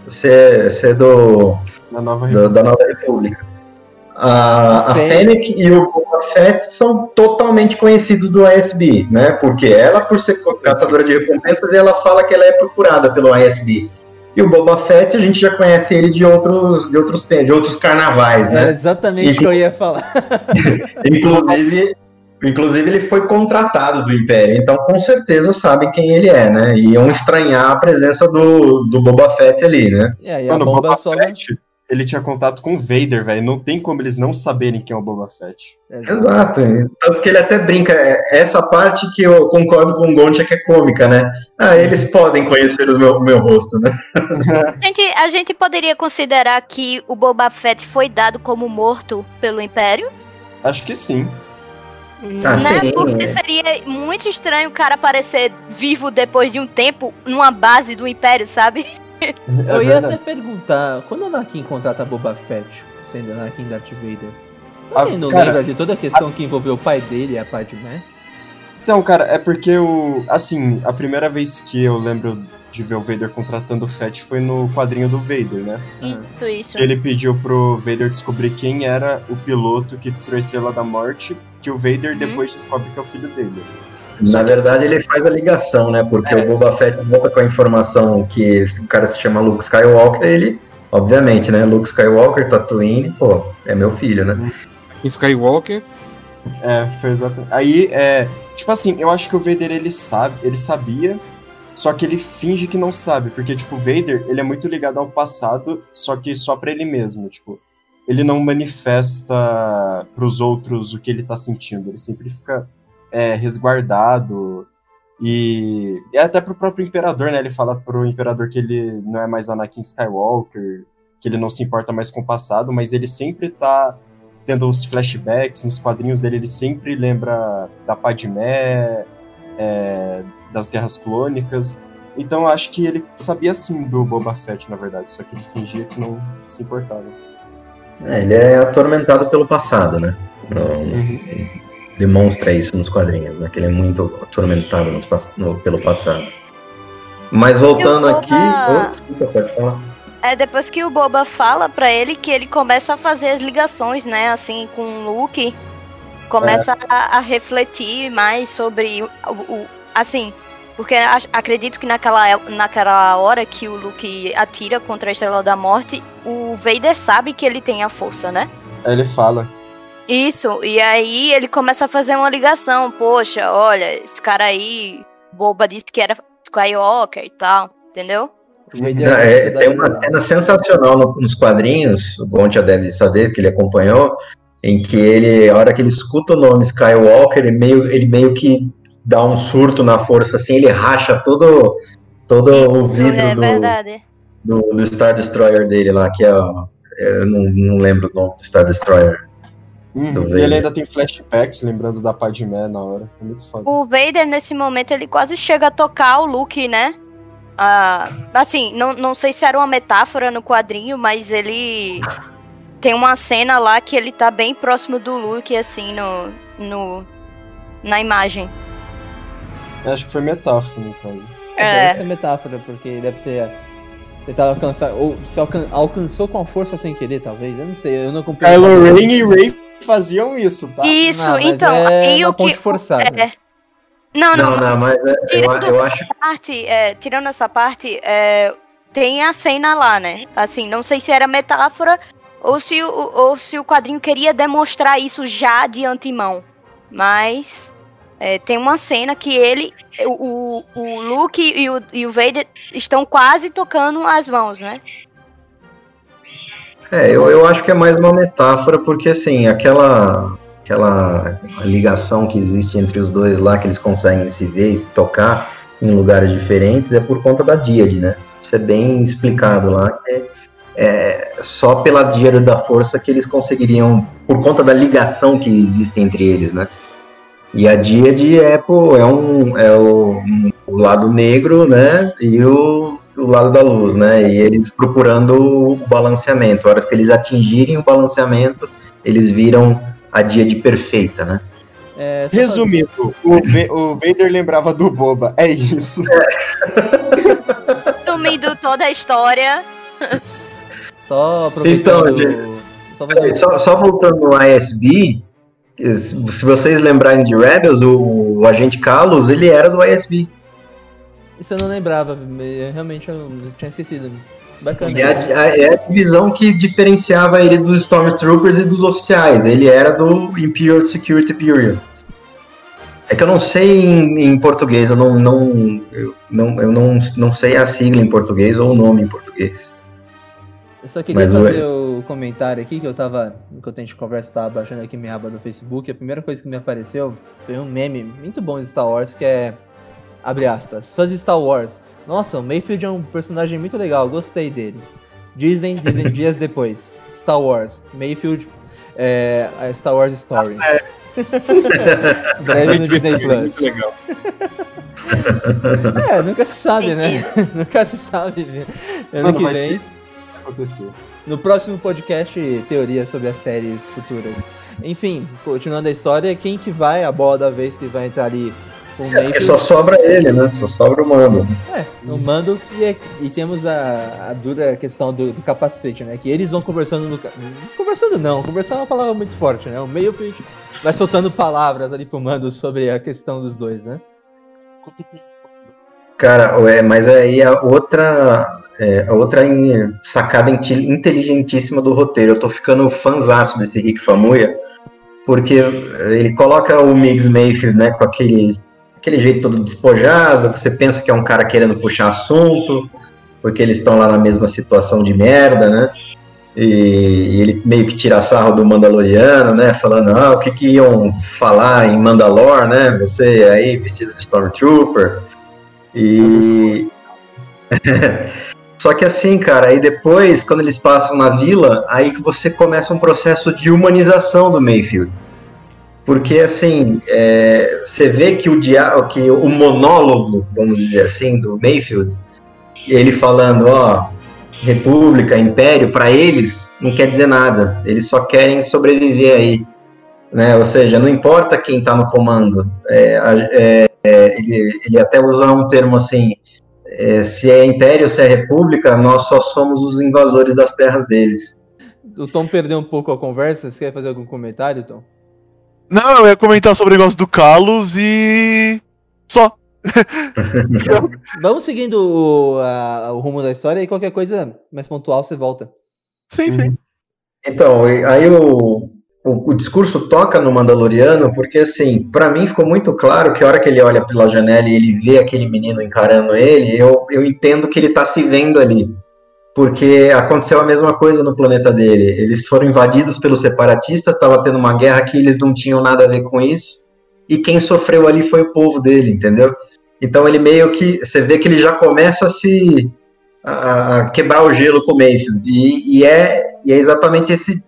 Speaker 3: ser, ser do,
Speaker 4: da Nova
Speaker 3: República. Da, Nova República. A, a Fennec e o Boba Fett são totalmente conhecidos do ASB, né? Porque ela, por ser caçadora de recompensas, ela fala que ela é procurada pelo ASB. E o Boba Fett, a gente já conhece ele de outros, de outros, de outros carnavais, né? É
Speaker 2: exatamente o que eu ia falar.
Speaker 3: inclusive, inclusive, ele foi contratado do Império, então com certeza sabem quem ele é, né? E iam estranhar a presença do, do Boba Fett ali, né?
Speaker 2: É, e a Mano, Boba só... Fett
Speaker 4: ele tinha contato com o Vader, velho. Não tem como eles não saberem quem é o Boba Fett.
Speaker 3: Exato. Tanto que ele até brinca. É, essa parte que eu concordo com o Gontia que é cômica, né? Ah, eles podem conhecer o meu, meu rosto, né?
Speaker 7: a, gente, a gente poderia considerar que o Boba Fett foi dado como morto pelo Império?
Speaker 4: Acho que sim.
Speaker 3: Ah, né? sim.
Speaker 7: Porque seria muito estranho o cara aparecer vivo depois de um tempo numa base do Império, sabe?
Speaker 2: Eu ia até perguntar, quando o Anakin contrata Boba Fett, sendo Anakin Darth Vader, será que ele não cara, lembra de toda a questão a... que envolveu o pai dele e a Padmé?
Speaker 4: Então, cara, é porque o. Assim, a primeira vez que eu lembro de ver o Vader contratando o Fett foi no quadrinho do Vader, né?
Speaker 7: Isso, isso.
Speaker 4: Ele pediu pro Vader descobrir quem era o piloto que destruiu a Estrela da Morte, que o Vader uhum. depois descobre que é o filho dele.
Speaker 3: Na verdade, ele faz a ligação, né? Porque é. o Boba Fett volta com a informação que o cara se chama Luke Skywalker, ele, obviamente, né? Luke Skywalker, Tatooine, pô, é meu filho, né?
Speaker 5: Skywalker.
Speaker 4: É, foi exatamente. Aí, é, tipo assim, eu acho que o Vader ele sabe, ele sabia, só que ele finge que não sabe, porque tipo, o Vader, ele é muito ligado ao passado, só que só para ele mesmo, tipo, ele não manifesta para os outros o que ele tá sentindo, ele sempre fica é, resguardado. E, e até pro próprio imperador, né? Ele fala pro imperador que ele não é mais Anakin Skywalker, que ele não se importa mais com o passado, mas ele sempre tá tendo os flashbacks nos quadrinhos dele, ele sempre lembra da Padmé, é, das Guerras Clônicas. Então acho que ele sabia sim do Boba Fett, na verdade, só que ele fingia que não se importava.
Speaker 3: É, ele é atormentado pelo passado, né? Não, uhum demonstra isso nos quadrinhos, né? Que ele é muito atormentado nos, no, pelo passado. Mas voltando Boba... aqui. Oh, desculpa, pode falar.
Speaker 7: É depois que o Boba fala para ele que ele começa a fazer as ligações, né? Assim, com o Luke. Começa é. a, a, refletir mais sobre o, o, assim, porque acredito que naquela, naquela hora que o Luke atira contra a Estrela da Morte, o Vader sabe que ele tem a força, né?
Speaker 4: Ele fala.
Speaker 7: Isso, e aí ele começa a fazer uma ligação. Poxa, olha, esse cara aí, boba disse que era Skywalker e tal, entendeu?
Speaker 3: É, tem uma cena sensacional no, nos quadrinhos, o Gon já deve saber, que ele acompanhou, em que ele, a hora que ele escuta o nome Skywalker, ele meio, ele meio que dá um surto na força, assim, ele racha todo, Todo o vidro
Speaker 7: é
Speaker 3: do, do, do Star Destroyer dele lá, que é. ó, Eu não, não lembro o nome do Star Destroyer.
Speaker 4: Uhum. E
Speaker 3: vendo.
Speaker 4: ele ainda tem flashbacks, lembrando da Padmé na hora. É muito foda.
Speaker 7: O Vader, nesse momento, ele quase chega a tocar o Luke, né? Ah, assim, não, não sei se era uma metáfora no quadrinho, mas ele tem uma cena lá que ele tá bem próximo do Luke, assim, no, no na imagem.
Speaker 4: Eu Acho que foi metáfora, no caso.
Speaker 7: É.
Speaker 2: Deve ser metáfora, porque deve ter tentado alcançar. Ou se alcan- alcançou com a força sem querer, talvez. Eu não sei, eu não acompanho.
Speaker 4: Kylo Ren e Rey faziam isso, tá?
Speaker 7: Isso,
Speaker 2: Não, mas
Speaker 7: então,
Speaker 2: é
Speaker 7: aí o que.
Speaker 2: forçada.
Speaker 7: é. Não, não,
Speaker 3: Não, não,
Speaker 7: mas
Speaker 3: é, eu,
Speaker 7: tirando
Speaker 3: eu
Speaker 7: essa
Speaker 3: acho.
Speaker 7: parte, é, tirando essa parte, é, tem a cena lá, né? Assim, não sei se era metáfora ou se, o, ou se o quadrinho queria demonstrar isso já de antemão. Mas é, tem uma cena que ele, o, o, o Luke e o, e o Vader estão quase tocando as mãos, né?
Speaker 3: É, eu, eu acho que é mais uma metáfora, porque assim, aquela, aquela ligação que existe entre os dois lá, que eles conseguem se ver e se tocar em lugares diferentes, é por conta da Díade, né? Isso é bem explicado lá, que é, só pela Díade da Força que eles conseguiriam, por conta da ligação que existe entre eles, né? E a Díade é, pô, é, um, é o, um- o lado negro, né? E o, o lado da luz, né? E eles procurando o balanceamento. A hora que eles atingirem o balanceamento, eles viram a Díade perfeita, né?
Speaker 2: É,
Speaker 4: Resumindo, o, o Vader lembrava do Boba. É isso.
Speaker 7: Sumindo toda a história.
Speaker 2: Só aproveitando.
Speaker 3: Então,
Speaker 2: só fazer
Speaker 3: Só, só voltando no ISB, se vocês lembrarem de Rebels, o, o agente Carlos, ele era do ISB.
Speaker 2: Isso eu não lembrava, me- realmente eu tinha esquecido. Bacana.
Speaker 3: É a, a- é a divisão que diferenciava ele dos Stormtroopers e dos oficiais. Ele era do Imperial Security Bureau. É que eu não sei em, em português, eu não, não, eu, não, eu não, não sei a sigla em português ou o nome em português.
Speaker 2: Eu só queria
Speaker 3: Mas o-
Speaker 2: fazer o comentário aqui que eu tava, enquanto a gente conversa, tava baixando aqui minha aba do Facebook. A primeira coisa que me apareceu foi um meme muito bom de Star Wars que é. Abre aspas. Fãs de Star Wars. Nossa, o Mayfield é um personagem muito legal, gostei dele. Disney, Disney dias depois. Star Wars. Mayfield. É, a Star Wars Story. Breve no Disney Plus.
Speaker 4: Muito legal.
Speaker 2: É, nunca se sabe, né? nunca se sabe. Ano
Speaker 4: Mano,
Speaker 2: que
Speaker 4: vai
Speaker 2: vem.
Speaker 4: acontecer.
Speaker 2: No próximo podcast, teorias sobre as séries futuras. Enfim, continuando a história, quem que vai, a bola da vez que vai entrar ali o
Speaker 3: É, só sobra ele, né? Só sobra o mando.
Speaker 2: É, no mando. E, é- e temos a, a dura questão do, do capacete, né? Que eles vão conversando no. Conversando não, conversar é uma palavra muito forte, né? O Mayfield vai soltando palavras ali pro mando sobre a questão dos dois, né?
Speaker 3: Cara, é, mas aí a outra, é, outra sacada inte- inteligentíssima do roteiro. Eu tô ficando fanzaço desse Rick Famuya, porque ele coloca o Migs Mayfield, né, com aquele, aquele jeito todo despojado, você pensa que é um cara querendo puxar assunto, porque eles estão lá na mesma situação de merda, né? E, ele meio que tira sarro do Mandaloriano, né? Falando, ah, o que que iam falar em Mandalor, né? Você aí vestido de Stormtrooper. E. Só que assim, cara, aí depois, quando eles passam na vila, aí que você começa um processo de humanização do Mayfield. Porque, assim, é, você vê que o, dia, que o monólogo, vamos dizer assim, do Mayfield, ele falando, ó, república, império, para eles não quer dizer nada. Eles só querem sobreviver aí. Né? Ou seja, não importa quem está no comando. É, é, é, ele, ele até usa um termo assim: é, se é império, se é república, nós só somos os invasores das terras deles.
Speaker 2: O Tom perdeu um pouco a conversa. Você quer fazer algum comentário, Tom?
Speaker 6: Não, eu ia comentar sobre o negócio do Carlos e. Só.
Speaker 2: Vamos seguindo o, a- o rumo da história e qualquer coisa mais pontual você volta.
Speaker 6: Sim, sim.
Speaker 3: Então, e- aí o, o, o discurso toca no Mandaloriano, porque assim, para mim ficou muito claro que a hora que ele olha pela janela e ele vê aquele menino encarando ele, eu, eu entendo que ele tá se vendo ali. Porque aconteceu a mesma coisa no planeta dele. Eles foram invadidos pelos separatistas, estava tendo uma guerra que eles não tinham nada a ver com isso. E quem sofreu ali foi o povo dele, entendeu? Então ele meio que. Você vê que ele já começa a se. a, a quebrar o gelo com o Mayfield. E, e é, e é exatamente esse,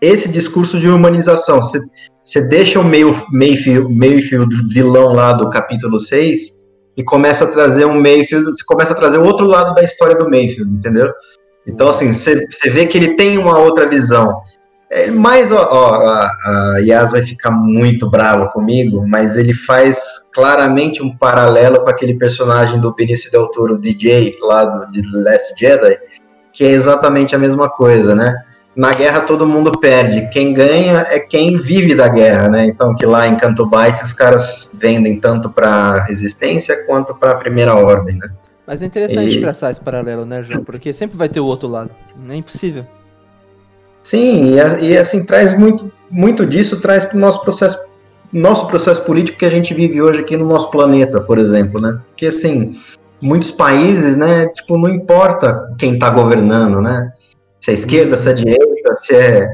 Speaker 3: esse discurso de humanização. Você, deixa o Mayfield, Mayfield vilão lá do capítulo 6 e começa a trazer um Mayfield, você começa a trazer o outro lado da história do Mayfield, entendeu? Então, assim, você, vê que ele tem uma outra visão. É, mas, ó, ó, a, a Yas vai ficar muito bravo comigo, mas ele faz claramente um paralelo com aquele personagem do Benício Del Toro, DJ, lá do de Last Jedi, que é exatamente a mesma coisa, né? Na guerra todo mundo perde, quem ganha é quem vive da guerra, né? Então, que lá em Canto Bight os caras vendem tanto para resistência quanto para primeira ordem, né?
Speaker 2: Mas é interessante
Speaker 3: E-
Speaker 2: traçar esse paralelo, né, João? Porque sempre vai ter o outro lado. Não é impossível.
Speaker 3: Sim, e, a- e, assim traz muito, muito disso traz para o nosso processo, nosso processo político que a gente vive hoje aqui no nosso planeta, por exemplo, né? Porque assim, muitos países, né? Tipo, não importa quem está governando, né? Se é esquerda, se é direita, se é é,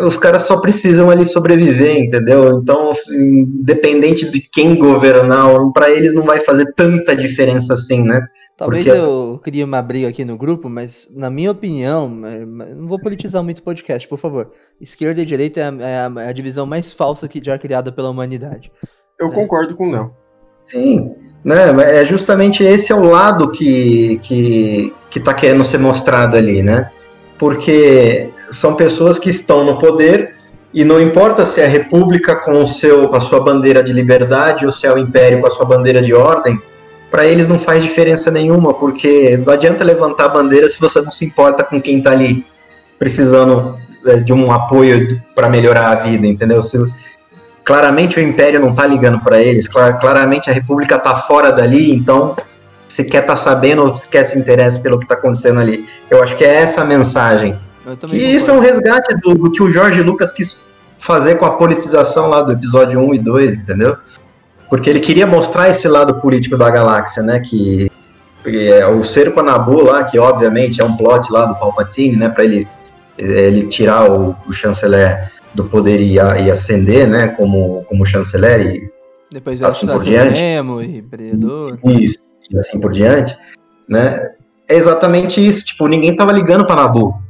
Speaker 3: os caras só precisam ali sobreviver, entendeu? Então, assim, independente de quem governar, para eles não vai fazer tanta diferença assim, né?
Speaker 2: Talvez
Speaker 3: Porque-
Speaker 2: eu crie uma briga aqui no grupo, mas na minha opinião, é, não vou politizar muito o podcast, por favor. Esquerda e direita é a, é a- é a divisão mais falsa que já criada pela humanidade.
Speaker 4: Eu concordo com o Léo.
Speaker 3: Sim, né? É justamente esse é o lado que, que, que tá querendo ser mostrado ali, né? Porque são pessoas que estão no poder e não importa se é a república com o seu com a sua bandeira de liberdade ou se é o império com a sua bandeira de ordem, para eles não faz diferença nenhuma, porque não adianta levantar a bandeira se você não se importa com quem tá ali precisando é, de um apoio para melhorar a vida, entendeu? Se, claramente o Império não tá ligando para eles, cla- claramente a República tá fora dali, então se quer tá sabendo ou se quer se interessa pelo que tá acontecendo ali. Eu acho que é essa a mensagem.
Speaker 2: Eu
Speaker 3: E isso é um resgate do, do que o Jorge Lucas quis fazer com a politização lá do episódio 1 e 2, entendeu? Porque ele queria mostrar esse lado político da galáxia, né? Que é o cerco a Nabu lá, que obviamente é um plot lá do Palpatine, né? Para ele, ele tirar o, o chanceler do poder e, e ascender, né? Como, como chanceler e
Speaker 2: Depois
Speaker 3: assim por
Speaker 2: que
Speaker 3: diante.
Speaker 2: Supremo e
Speaker 3: isso, e assim por diante, né? É exatamente isso, tipo, ninguém tava ligando para Nabu.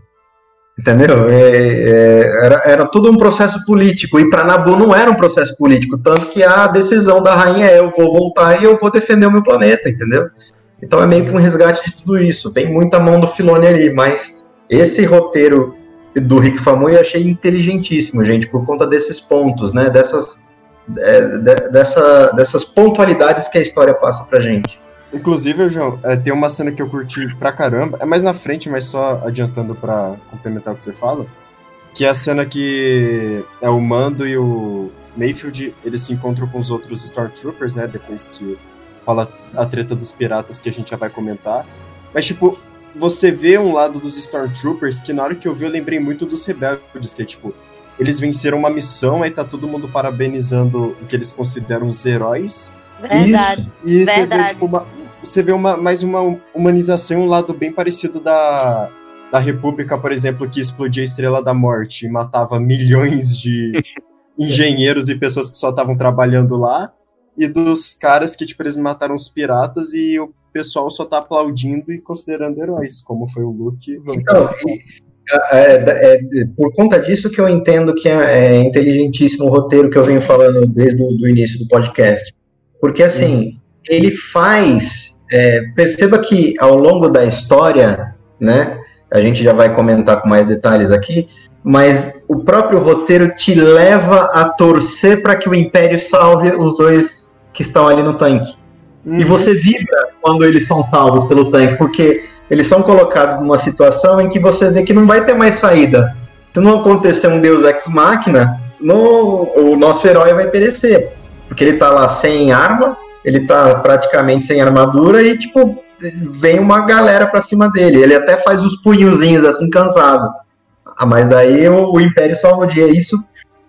Speaker 3: Entendeu? É, é, era, era tudo um processo político, e para Nabu não era um processo político, tanto que a decisão da rainha é: eu vou voltar e eu vou defender o meu planeta, entendeu? Então é meio que um resgate de tudo isso. Tem muita mão do Filone ali, mas esse roteiro do Rick Famuyi eu achei inteligentíssimo, gente, por conta desses pontos, né? Dessas, é, de- dessa, dessas pontualidades que a história passa pra gente.
Speaker 4: Inclusive, João, é, tem uma cena que eu curti pra caramba. É mais na frente, mas só adiantando pra complementar o que você fala. Que é a cena que é o Mando e o Mayfield, eles se encontram com os outros Stormtroopers, né? Depois que fala a treta dos piratas que a gente já vai comentar. Mas, tipo, você vê um lado dos Stormtroopers que na hora que eu vi eu lembrei muito dos rebeldes, que é tipo, eles venceram uma missão, aí tá todo mundo parabenizando o que eles consideram os heróis.
Speaker 7: Verdade.
Speaker 4: E você vê,
Speaker 7: Verdade.
Speaker 4: tipo, uma, você vê uma, mais uma humanização, um lado bem parecido da, da República, por exemplo, que explodia a Estrela da Morte e matava milhões de engenheiros e pessoas que só estavam trabalhando lá, e dos caras que, tipo, eles mataram os piratas e o pessoal só tá aplaudindo e considerando heróis, como foi o Luke.
Speaker 3: Então, e- é, é, é, por conta disso que eu entendo que é, é inteligentíssimo o roteiro que eu venho falando desde o do início do podcast. Porque, assim, ele faz... é, perceba que ao longo da história, né, a gente já vai comentar com mais detalhes aqui, mas o próprio roteiro te leva a torcer para que o Império salve os dois que estão ali no tanque. E você vibra quando eles são salvos pelo tanque, porque eles são colocados numa situação em que você vê que não vai ter mais saída. Se não acontecer um Deus Ex Machina, no, o nosso herói vai perecer. Porque ele tá lá sem arma, ele tá praticamente sem armadura e, tipo, vem uma galera pra cima dele. Ele até faz os punhozinhos assim, cansado. Ah, mas daí o, o Império salva o dia. Isso.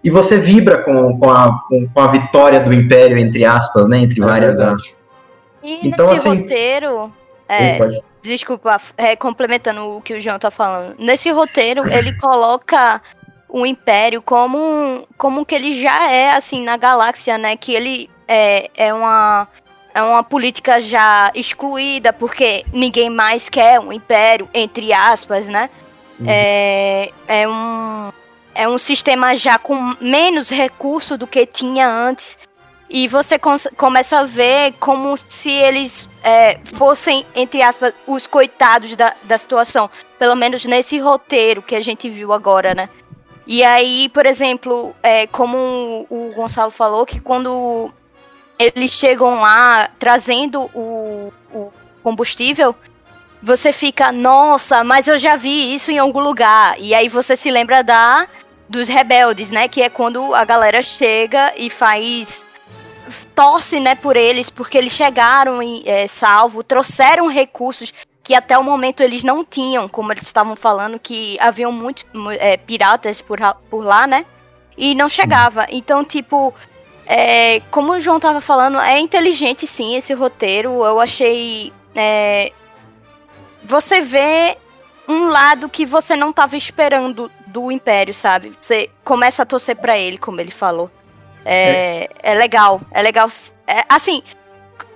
Speaker 3: E você vibra com, com, a, com, com a vitória do Império, entre aspas, né? Entre
Speaker 4: É
Speaker 3: várias aspas.
Speaker 7: E
Speaker 3: Então,
Speaker 7: nesse
Speaker 3: assim-
Speaker 7: roteiro. É,
Speaker 3: Pode-
Speaker 7: desculpa, é, complementando o que o João tá falando. Nesse roteiro, ele coloca o Império como, um- como que ele já é, assim, na galáxia, né? Que ele é, é uma. é uma política já excluída, porque ninguém mais quer um império, entre aspas, né? É, é, um, é um sistema já com menos recurso do que tinha antes. E você começa a ver como se eles é, fossem, entre aspas, os coitados da, da situação. Pelo menos nesse roteiro que a gente viu agora, né? E aí, por exemplo, é, como o Gonçalo falou, que quando eles chegam lá trazendo o, o combustível, você fica, nossa, mas eu já vi isso em algum lugar. E aí você se lembra da dos rebeldes, né? Que é quando a galera chega e faz torce, né, por eles, porque eles chegaram em, é, salvo, trouxeram recursos que até o momento eles não tinham, como eles estavam falando, que haviam muitos é, piratas por, por lá, né? E não chegava. Então, tipo, é, como o João tava falando, é inteligente sim esse roteiro. Eu achei. é, você vê um lado que você não tava esperando do Império, sabe? Você começa a torcer pra ele, como ele falou. É, é legal, é legal. É, assim,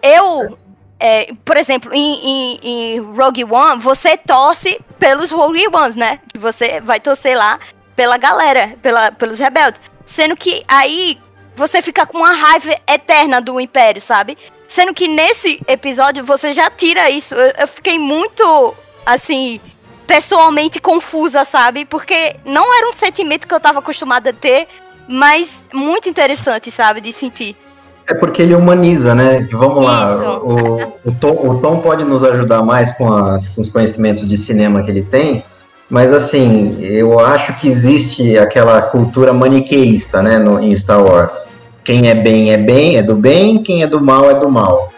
Speaker 7: eu, é, por exemplo, em, em- em Rogue One, você torce pelos Rogue Ones, né? Que você vai torcer lá pela galera, pela, pelos rebeldes. Sendo que aí você fica com uma raiva eterna do Império, sabe? Sendo que nesse episódio você já tira isso. Eu, eu fiquei muito, assim, pessoalmente confusa, sabe? Porque não era um sentimento que eu tava acostumada a ter, mas muito interessante, sabe? De sentir.
Speaker 3: É porque ele humaniza, né? Vamos lá, o, o, Tom, o Tom pode nos ajudar mais com, as- com os conhecimentos de cinema que ele tem, mas assim, eu acho que existe aquela cultura maniqueísta, né, no, em Star Wars. Quem é bem é bem, é do bem, quem é do mal é do mal.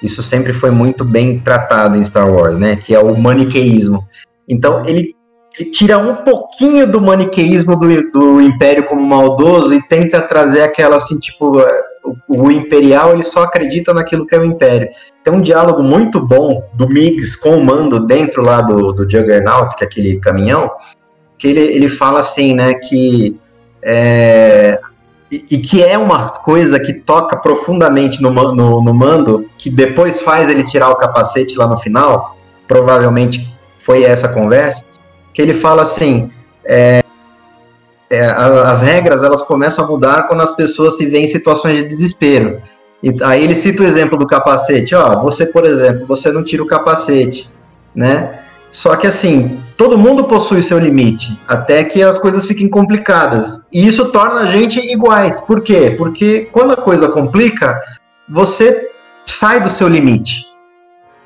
Speaker 3: Isso sempre foi muito bem tratado em Star Wars, né? Que é o maniqueísmo. Então ele, ele tira um pouquinho do maniqueísmo do, do Império como maldoso e tenta trazer aquela assim, tipo, o, o Imperial ele só acredita naquilo que é o Império. Tem um diálogo muito bom do Migs com o Mando dentro lá do, do Juggernaut, que é aquele caminhão, que ele, ele fala assim, né, que é, e, que é uma coisa que toca profundamente no, no, no Mando, que depois faz ele tirar o capacete lá no final, provavelmente foi essa conversa, que ele fala assim, é, é, as regras elas começam a mudar quando as pessoas se veem em situações de desespero. E aí ele cita o exemplo do capacete, ó, você, por exemplo, você não tira o capacete, né? Só que assim, todo mundo possui seu limite, até que as coisas fiquem complicadas. E isso torna a gente iguais. Por quê? Porque quando a coisa complica, você sai do seu limite.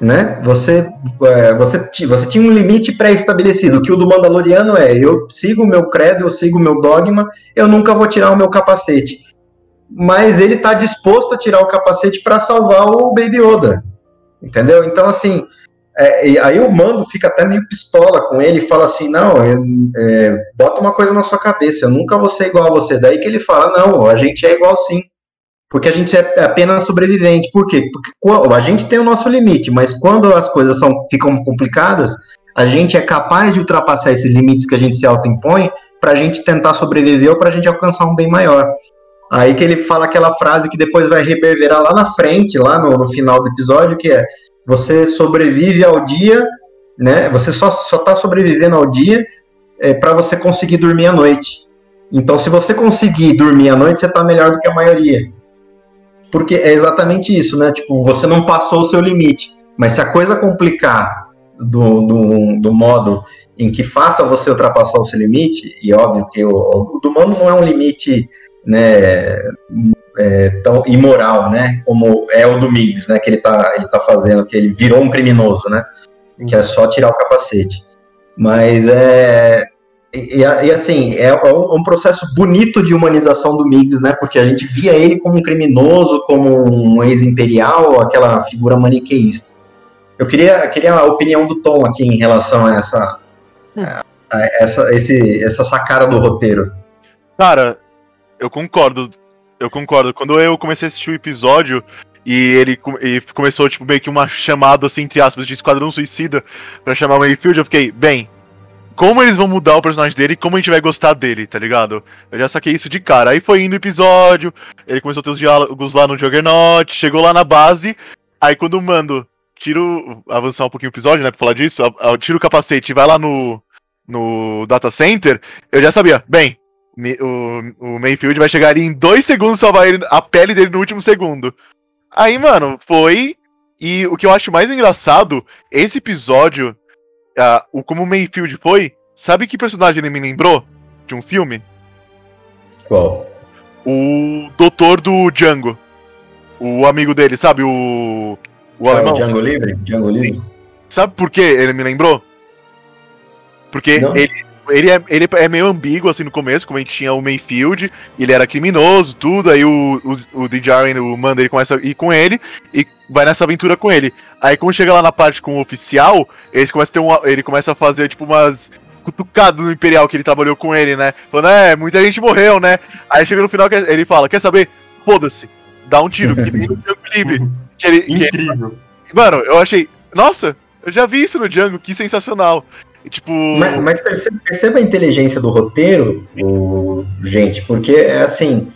Speaker 3: Né? Você, é, você, você tinha um limite pré-estabelecido, que o do Mandaloriano é: eu sigo o meu credo, eu sigo o meu dogma, eu nunca vou tirar o meu capacete. Mas ele está disposto a tirar o capacete para salvar o Baby Yoda. Entendeu? Então, assim, é, aí o mando fica até meio pistola com ele e fala assim: não, eu- é, bota uma coisa na sua cabeça, eu nunca vou ser igual a você. Daí que ele fala: não, a gente é igual sim. Porque a gente é apenas sobrevivente. Por quê? Porque qu- a gente tem o nosso limite, mas quando as coisas são, ficam complicadas, a gente é capaz de ultrapassar esses limites que a gente se autoimpõe para a gente tentar sobreviver ou para a gente alcançar um bem maior. Aí que ele fala aquela frase que depois vai reverberar lá na frente, lá no, no final do episódio, que é você sobrevive ao dia, né? Você só, só tá sobrevivendo ao dia é, para você conseguir dormir à noite. Então, se você conseguir dormir à noite, você tá melhor do que a maioria. Porque é exatamente isso, né? Tipo, você não passou o seu limite. Mas se a coisa complicar do, do, do modo em que faça você ultrapassar o seu limite, e óbvio que o, o do humano não é um limite né, é, tão imoral, né? Como é o do Miggs, né? Que ele tá, ele tá fazendo, que ele virou um criminoso, né? Que é só tirar o capacete. Mas é. E, e, assim, é um, um processo bonito de humanização do Miggs, né? Porque a gente via ele como um criminoso, como um ex-imperial, aquela figura maniqueísta. Eu queria, queria a opinião do Tom aqui em relação a essa, a, a essa, esse, essa sacada do roteiro.
Speaker 6: Cara, eu concordo. Eu concordo. Quando eu comecei a assistir o episódio e ele com- começou, tipo, meio que uma chamada, assim, entre aspas, de Esquadrão Suicida pra chamar o Mayfield, eu fiquei, bem, como eles vão mudar o personagem dele e como a gente vai gostar dele, tá ligado? Eu já saquei isso de cara. Aí foi indo o episódio, ele começou a ter os diálogos lá no Juggernaut, chegou lá na base, Aí quando o Mando tira o. avançar um pouquinho o episódio, né? Pra falar disso, tira o capacete e vai lá no. no data center, eu já sabia, bem. O, o Mayfield vai chegar ali em dois segundos salvar ele, a pele dele no último segundo. Aí, mano, foi. E o que eu acho mais engraçado, esse episódio, ah, o como o Mayfield foi, sabe que personagem ele me lembrou? De um filme?
Speaker 3: Qual?
Speaker 6: O doutor do Django. O amigo dele, sabe? O. O
Speaker 3: É
Speaker 6: alemão.
Speaker 3: o Django Livre? Django Livre?
Speaker 6: Sabe por que ele me lembrou? Porque
Speaker 3: Não.
Speaker 6: ele, ele, é, ele é meio ambíguo assim no começo, como a gente tinha o Mayfield, ele era criminoso, tudo, aí o, o, o DJaren, o Manda, ele começa a ir com ele e vai nessa aventura com ele. Aí quando chega lá na parte com o oficial, eles começam a ter uma, ele começa a fazer tipo umas cutucadas no Imperial que ele trabalhou com ele, né? Falando, é, muita gente morreu, né? Aí chega no final, que ele fala, quer saber? Foda-se, dá um tiro, que nem no Django Livre. Que ele, que
Speaker 4: Incrível.
Speaker 6: Mano, eu achei. Nossa, eu já vi isso no Django, que sensacional. Tipo.
Speaker 3: Mas, mas perceba, perceba a inteligência do roteiro, o- gente, porque é assim.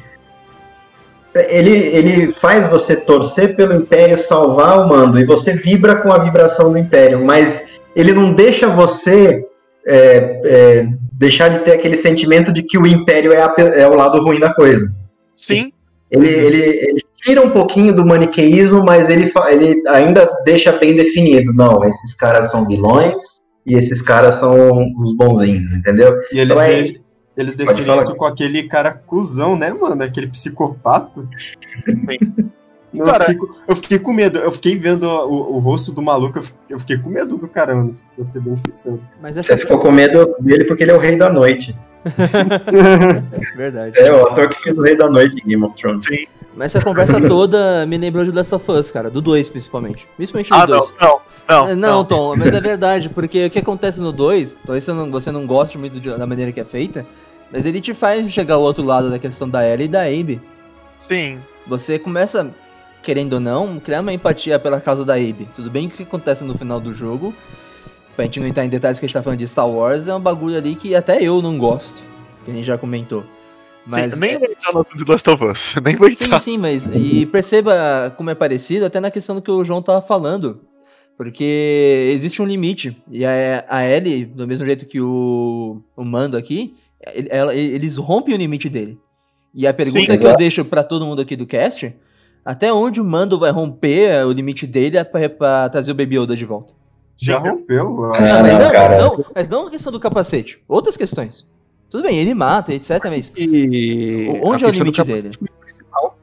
Speaker 3: Ele, ele faz você torcer pelo Império salvar o mando e você vibra com a vibração do Império, mas ele não deixa você é, é, deixar de ter aquele sentimento de que o Império é, a é o lado ruim da coisa.
Speaker 6: Sim,
Speaker 3: Ele, ele, ele tira um pouquinho do maniqueísmo, mas ele, ele ainda deixa bem definido. Não, esses caras são vilões e esses caras são os bonzinhos, entendeu?
Speaker 4: E eles,
Speaker 3: Então é-
Speaker 4: de- eles definem
Speaker 3: falar.
Speaker 4: isso com aquele cara cuzão, né, mano? Aquele psicopata. Não, eu,
Speaker 6: Cara-
Speaker 4: fiquei, com- eu fiquei com medo. Eu fiquei vendo o, o rosto do maluco, eu fi- eu fiquei com medo do caramba, pra ser bem sincero.
Speaker 2: Mas essa
Speaker 3: Você ficou com medo dele porque ele é o rei da noite.
Speaker 2: é verdade.
Speaker 3: É o ator que fez o rei da noite em Game of Thrones.
Speaker 2: Mas essa conversa toda me lembrou de Last of Us, cara, do 2 principalmente. Principalmente do
Speaker 6: Ah,
Speaker 2: 2.
Speaker 6: não, não,
Speaker 2: É,
Speaker 6: não.
Speaker 2: Não, Tom, mas é verdade, porque o que acontece no 2, talvez você não, você não goste muito da maneira que é feita, mas ele te faz chegar ao outro lado da questão da Ellie e da Abe.
Speaker 6: Sim.
Speaker 2: Você começa, querendo ou não, criar uma empatia pela causa da Abe. Tudo bem que o que acontece no final do jogo, pra gente não entrar em detalhes que a gente tá falando de Star Wars, é um bagulho ali que até eu não gosto, que a gente já comentou. Mas
Speaker 6: Sim, nem vou entrar no de Last of Us. Nem vou
Speaker 2: Sim,
Speaker 6: entrar.
Speaker 2: sim, mas e perceba como é parecido até na questão do que o João tava falando. Porque existe um limite. E a, a Ellie, do mesmo jeito que o, o Mando aqui, ele- ela- eles rompem o limite dele. E a pergunta
Speaker 6: Sim,
Speaker 2: que eu deixo pra todo mundo aqui do cast, até onde o Mando vai romper o limite dele é pra, pra trazer o Baby Yoda de volta?
Speaker 4: Já rompeu?
Speaker 3: Ah,
Speaker 2: não, mas,
Speaker 3: não,
Speaker 2: não, mas não, mas não a questão do capacete. Outras questões. Tudo bem, ele mata, etc, mas
Speaker 5: E
Speaker 2: onde
Speaker 5: a
Speaker 2: é o limite dele?
Speaker 5: principal,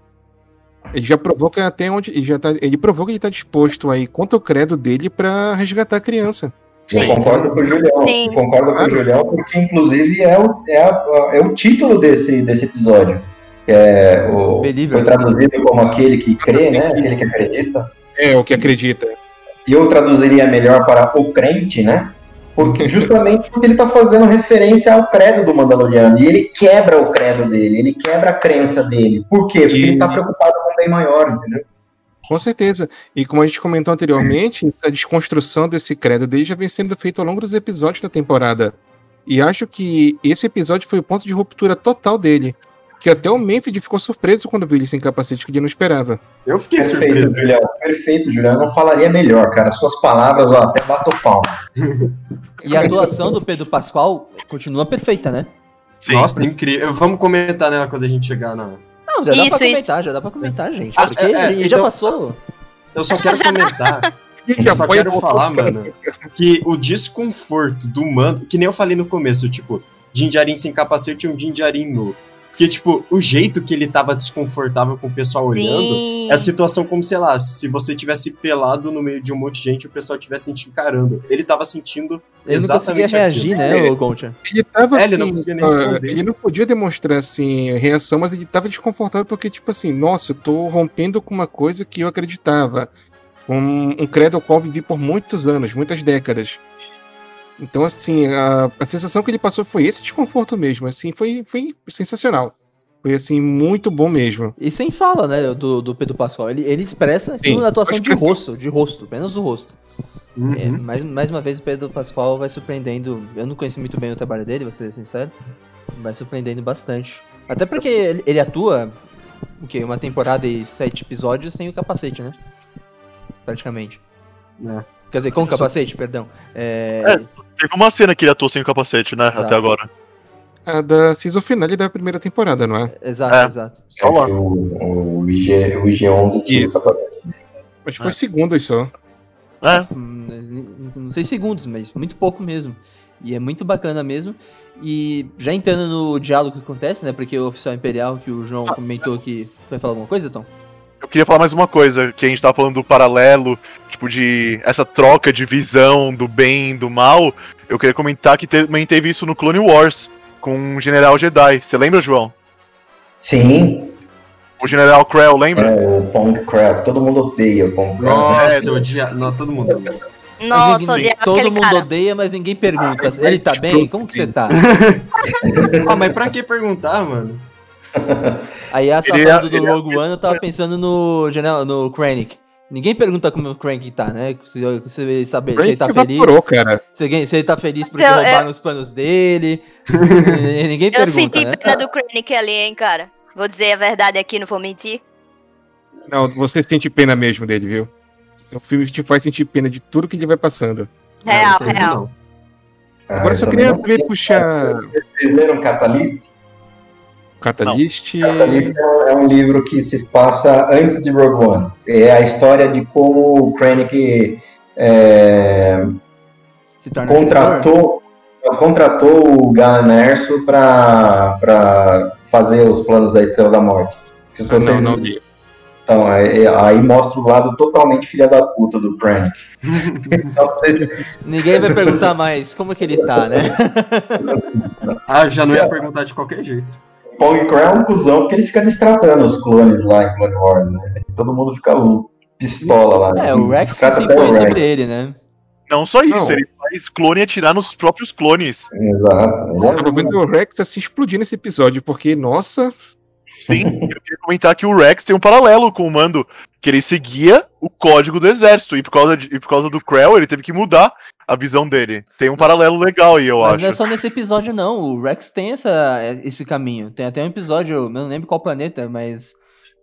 Speaker 5: Ele já provou que até onde. Ele, já tá, ele provou que ele tá disposto aí contra o credo dele pra resgatar a criança.
Speaker 3: Eu
Speaker 6: Sim.
Speaker 3: concordo com o Julião.
Speaker 7: Sim.
Speaker 3: Eu Concordo com o. Julião, porque inclusive é o, é, a- é o título desse, desse episódio. É o, foi traduzido como aquele que crê, né? Aquele que acredita.
Speaker 5: É, o que acredita.
Speaker 3: E eu traduziria melhor para o crente, né? Porque justamente porque ele está fazendo referência ao credo do Mandaloriano. E ele quebra o credo dele, ele quebra a crença dele. Por quê? Porque
Speaker 5: E-
Speaker 3: ele está preocupado bem maior, entendeu?
Speaker 5: Com certeza. E como a gente comentou anteriormente, essa desconstrução desse credo dele já vem sendo feita ao longo dos episódios da temporada. E acho que esse episódio foi o ponto de ruptura total dele. Que até o Memphis ficou surpreso quando viu ele sem capacete, que ele não esperava.
Speaker 4: Eu fiquei
Speaker 3: Perfeito,
Speaker 4: surpreso.
Speaker 3: Julião. Perfeito, Julião. Eu não falaria melhor, cara. Suas palavras, ó, até bato palma.
Speaker 2: E a atuação do Pedro Pascoal continua perfeita, né?
Speaker 6: Sim.
Speaker 4: Nossa, incrível. Vamos comentar nela quando a gente chegar na.
Speaker 2: Não, já dá
Speaker 7: Isso,
Speaker 2: pra
Speaker 7: isso.
Speaker 2: comentar, já dá pra comentar, gente.
Speaker 4: Ah,
Speaker 2: Porque
Speaker 4: é, é,
Speaker 2: ele já
Speaker 4: então-
Speaker 2: passou.
Speaker 4: Eu só quero comentar. Eu só quero falar, mano, que o desconforto do mando, que nem eu falei no começo, tipo, Jinjarin sem capacete e um Jinjarin nu. Porque, tipo, o jeito que ele tava desconfortável com o pessoal olhando,
Speaker 7: Sim.
Speaker 4: é a situação como, sei lá, se você tivesse pelado no meio de um monte de gente e o pessoal tivesse te encarando. Ele tava sentindo.
Speaker 2: Ele não conseguia
Speaker 4: Exatamente
Speaker 2: reagir,
Speaker 4: aquilo.
Speaker 2: né, o Goncha?
Speaker 5: Ele tava
Speaker 4: É,
Speaker 5: assim.
Speaker 4: ele não conseguia nem
Speaker 5: ah,
Speaker 4: responder.
Speaker 5: ele não podia demonstrar assim reação, mas ele tava desconfortável porque, tipo assim, nossa, eu tô rompendo com uma coisa que eu acreditava. Um, um credo ao qual vivi por muitos anos, muitas décadas. Então, assim, a, a sensação que ele passou foi esse desconforto mesmo. Assim, foi, foi sensacional. Foi assim, muito bom mesmo.
Speaker 2: E sem fala, né, do, do Pedro Pascoal. Ele, ele expressa
Speaker 5: Sim,
Speaker 2: uma atuação de
Speaker 5: que-
Speaker 2: rosto, de rosto, apenas o rosto.
Speaker 4: Uhum.
Speaker 2: É, mais, mais uma vez o Pedro Pascoal vai surpreendendo. Eu não conheci muito bem o trabalho dele, vou ser sincero. Vai surpreendendo bastante. Até porque ele, ele atua o quê? Uma temporada e sete episódios sem o capacete, né? praticamente.
Speaker 4: É.
Speaker 2: Quer dizer, com o capacete, perdão. É,
Speaker 6: É. Teve uma cena que ele atuou sem o capacete, né?
Speaker 2: Exato.
Speaker 6: Até agora.
Speaker 5: A da season finale da primeira temporada, não é?
Speaker 2: Exato,
Speaker 6: É.
Speaker 2: exato.
Speaker 6: Só lá.
Speaker 3: O, o, IG, o IG-11 tinha
Speaker 5: Isso. Acho que foi segundos só.
Speaker 6: É.
Speaker 2: Hum, Não sei segundos, mas muito pouco mesmo. E é muito bacana mesmo. E já entrando no diálogo que acontece, né? Porque o oficial imperial que o João comentou que. Vai falar alguma coisa, Tom?
Speaker 6: Eu queria falar mais uma coisa, que a gente tava falando do paralelo, tipo, de essa troca de visão do bem e do mal. Eu queria comentar que também teve isso no Clone Wars, com um General Jedi. Você lembra, João?
Speaker 3: Sim,
Speaker 6: O General Krell, lembra?
Speaker 3: é, o Pong Crab. Todo mundo odeia o Pong Crab.
Speaker 4: Nossa, eu odia... Não, todo mundo. odeia.
Speaker 7: Nossa,
Speaker 2: Ninguém- Todo mundo
Speaker 7: cara.
Speaker 2: odeia, mas ninguém pergunta. Ele tá bem? Como que você tá?
Speaker 4: Ah, mas pra que perguntar, mano?
Speaker 2: Aí a tá
Speaker 6: Ele é-
Speaker 2: falando do
Speaker 6: ele é-
Speaker 2: Rogue One, eu tava pensando no, General, no Krennic. Ninguém pergunta como o Krennic tá, né? Se você saber se ele tá feliz.
Speaker 5: evaporou, cara.
Speaker 2: Se, alguém- se ele tá feliz porque
Speaker 7: Eu- eu-
Speaker 2: roubaram os planos dele. Ninguém
Speaker 7: Eu
Speaker 2: pergunta,
Speaker 7: senti
Speaker 2: né?
Speaker 7: pena do Krennic ali, hein, cara. Vou dizer a verdade aqui, não vou mentir.
Speaker 5: Não, você sente pena mesmo dele, viu? O filme te faz sentir pena de tudo que ele vai passando.
Speaker 7: Real,
Speaker 4: Não,
Speaker 7: real.
Speaker 4: não.
Speaker 3: Ah,
Speaker 5: Agora eu só
Speaker 3: eu
Speaker 5: queria
Speaker 3: não-
Speaker 5: puxar
Speaker 3: Vocês leram Catalyst?
Speaker 5: Catalyst.
Speaker 3: Catalyst é um- é um livro que se passa antes de Rogue One. É a história de como o Krennic é,
Speaker 2: Se torna diretor.
Speaker 3: contratou, contratou o Galen Erso para fazer os planos da Estrela da Morte. Se
Speaker 5: Ah,
Speaker 3: vocês
Speaker 5: não, não li.
Speaker 3: Então, é- é- aí mostra o lado totalmente filha da puta do Krennic. então, você,
Speaker 2: Ninguém vai perguntar mais como que ele tá, né?
Speaker 4: Ah, já não ia perguntar de qualquer jeito.
Speaker 3: Pong Crow é um cuzão porque ele fica destratando os clones lá em Clone Wars, né? Todo mundo fica um pistola lá.
Speaker 2: É, o Rex se impõe sobre ele, né?
Speaker 6: Não só isso,
Speaker 5: Não.
Speaker 6: ele faz clone atirar nos próprios clones.
Speaker 3: Exato. É
Speaker 5: Eu tô vendo o Rex assim explodir nesse episódio, porque, nossa,
Speaker 6: Sim, eu queria comentar que o Rex tem um paralelo com o Mando, que ele seguia o código do exército, e por causa, de- e por causa do Krell ele teve que mudar a visão dele. Tem um paralelo legal aí, eu
Speaker 2: Mas
Speaker 6: acho.
Speaker 2: não é só nesse episódio, não. O Rex tem essa, esse caminho. Tem até um episódio, eu não lembro qual planeta, mas.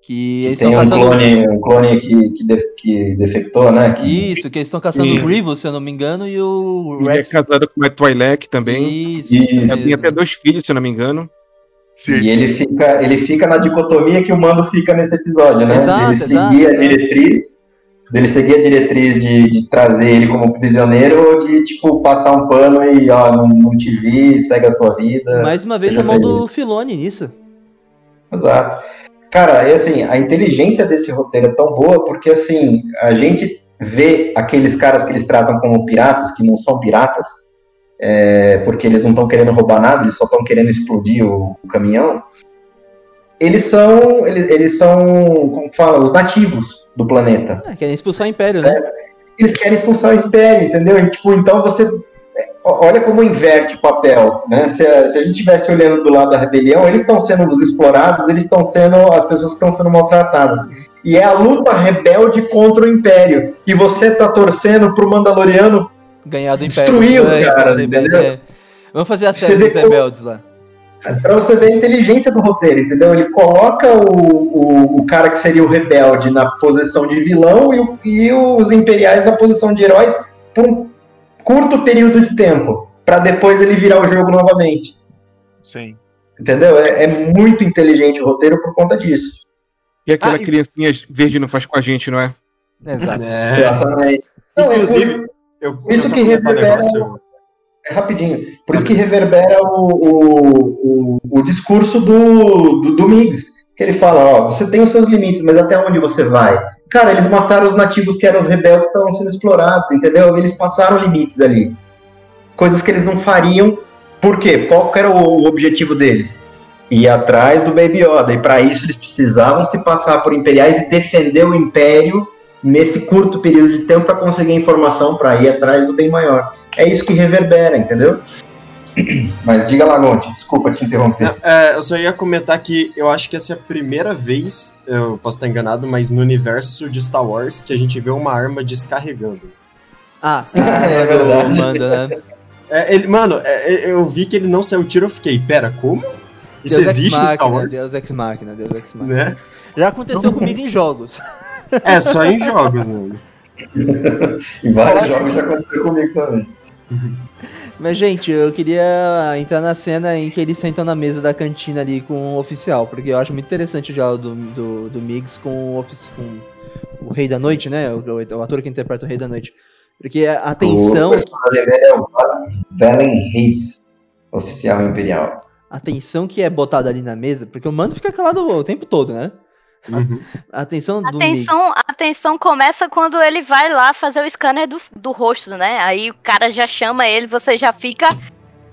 Speaker 2: Que eles
Speaker 3: Tem
Speaker 2: estão
Speaker 3: um
Speaker 2: caçando.
Speaker 3: clone, um clone que, que, def- que defectou, né? Que-
Speaker 2: Isso, que eles estão caçando
Speaker 5: Sim.
Speaker 2: o Grievous, se eu não me engano, e o
Speaker 5: ele é
Speaker 2: Rex.
Speaker 5: casado com a Twi'lek também.
Speaker 2: Isso, isso.
Speaker 5: Ela tem até dois filhos, se eu não me engano.
Speaker 6: Sim.
Speaker 3: E ele fica, ele fica na dicotomia que o Mando fica nesse episódio, né?
Speaker 2: Exato,
Speaker 3: ele
Speaker 2: exato,
Speaker 3: seguir a diretriz, dele seguir a diretriz de, de trazer ele como prisioneiro ou de, tipo, passar um pano e, ó, não, não te vi, segue a tua vida.
Speaker 2: Mais uma vez a mão do. Filone nisso.
Speaker 3: Exato. Cara, e assim, a inteligência desse roteiro é tão boa porque, assim, a gente vê aqueles caras que eles tratam como piratas, que não são piratas, é, porque eles não estão querendo roubar nada, eles só estão querendo explodir o, o caminhão. Eles são, eles, eles são, como fala, os nativos do planeta.
Speaker 2: Ah, querem expulsar o Império, né?
Speaker 3: Eles querem expulsar o Império, entendeu? E, tipo, então você é, olha como inverte o papel, né? Se a, se a gente estivesse olhando do lado da rebelião, eles estão sendo os explorados, eles estão sendo as pessoas que estão sendo maltratadas. E é a luta rebelde contra o Império. E você tá torcendo pro Mandaloriano.
Speaker 2: Ganhar do Império.
Speaker 3: Destruir o
Speaker 2: É,
Speaker 3: cara,
Speaker 2: é,
Speaker 3: entendeu?
Speaker 2: é. Vamos fazer a série dos rebeldes lá.
Speaker 3: Pra você ver a inteligência do roteiro, entendeu? Ele coloca o, o, o cara que seria o rebelde na posição de vilão e, o- e os imperiais na posição de heróis por um curto período de tempo. Pra depois ele virar o jogo novamente.
Speaker 6: Sim.
Speaker 3: Entendeu? É, é muito inteligente o roteiro por conta disso.
Speaker 5: E aquela
Speaker 4: Ah, e-
Speaker 5: criancinha verde não faz com a gente, não é?
Speaker 2: Exato.
Speaker 4: É.
Speaker 3: Exatamente. Não, é
Speaker 4: Inclusive, eu
Speaker 3: isso
Speaker 4: eu só
Speaker 3: que
Speaker 4: negócio.
Speaker 3: É rapidinho. Por isso que reverbera o, o, o, o discurso do, do, do Miggs. Que ele fala, ó, você tem os seus limites, mas até onde você vai? Cara, eles mataram os nativos que eram os rebeldes que estavam sendo explorados, entendeu? Eles passaram limites ali. Coisas que eles não fariam. Por quê? Qual era o, o objetivo deles? Ir atrás do Baby Yoda. E para isso eles precisavam se passar por imperiais e defender o império nesse curto período de tempo para conseguir informação para ir atrás do bem maior. É isso que reverbera, entendeu? Mas diga lá, Gonte, desculpa te interromper.
Speaker 4: É, eu só ia comentar que eu acho que essa é a primeira vez, eu posso estar enganado, mas no universo de Star Wars que a gente vê uma arma descarregando.
Speaker 2: Ah,
Speaker 3: É
Speaker 2: é
Speaker 3: verdade.
Speaker 2: Manda, né?
Speaker 4: É, ele, mano, é, é, eu vi que ele não saiu tiro, eu fiquei, pera, como? Isso
Speaker 2: Deus
Speaker 4: existe
Speaker 2: Ex
Speaker 4: em Star Wars?
Speaker 2: Deus Ex Machina, Deus Ex Machina.
Speaker 4: Né?
Speaker 2: Já aconteceu comigo em jogos.
Speaker 4: É, só em jogos, mano.
Speaker 3: em vários jogos já aconteceu comigo também.
Speaker 2: Mas, gente, eu queria entrar na cena em que eles sentam na mesa da cantina ali com o oficial, porque eu acho muito interessante o diálogo do, do, do Migs com o, ofici- com o Rei da Noite, né? O, o- o ator que interpreta o Rei da Noite. Porque a tensão,
Speaker 3: O é o Valen Reis, oficial imperial.
Speaker 2: a tensão que é botada ali na mesa, porque o mando fica calado o tempo todo, né?
Speaker 4: Uhum.
Speaker 2: A tensão
Speaker 7: A
Speaker 2: do Migs.
Speaker 7: tensão, a tensão começa quando ele vai lá fazer o scanner do, do rosto, né? Aí o cara já chama ele, você já fica.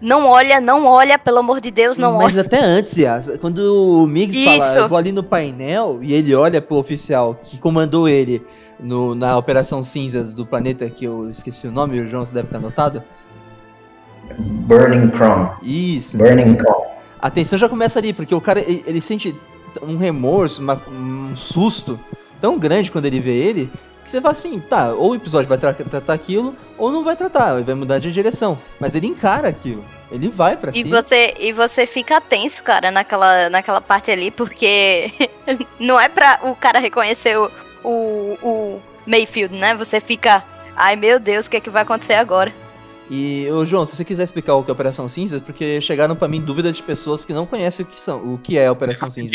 Speaker 7: Não olha, não olha, pelo amor de Deus, não
Speaker 2: Mas
Speaker 7: olha.
Speaker 2: até antes, quando o fala,
Speaker 7: Isso.
Speaker 2: eu vou ali no painel e ele olha pro oficial que comandou ele no- na Operação Cinzas do planeta, que eu esqueci o nome, o João você deve ter anotado.
Speaker 3: Burning Crown.
Speaker 2: Isso.
Speaker 3: Burning Crown.
Speaker 2: A tensão já começa ali, porque o cara ele, ele sente um remorso, uma- um susto tão grande quando ele vê ele, que você fala assim, tá, ou o episódio vai tra- tratar aquilo, ou não vai tratar, ele vai mudar de direção. Mas ele encara aquilo, ele vai pra
Speaker 7: E
Speaker 2: cima.
Speaker 7: você, e você fica tenso, cara, naquela, naquela parte ali, porque não é pra o cara reconhecer o, o, o Mayfield, né? Você fica, ai meu Deus, o que é que vai acontecer agora?
Speaker 2: E, ô João, se você quiser explicar o que é Operação Cinzas, porque chegaram pra mim dúvidas de pessoas que não conhecem o que são, o que é a Operação Cinzas.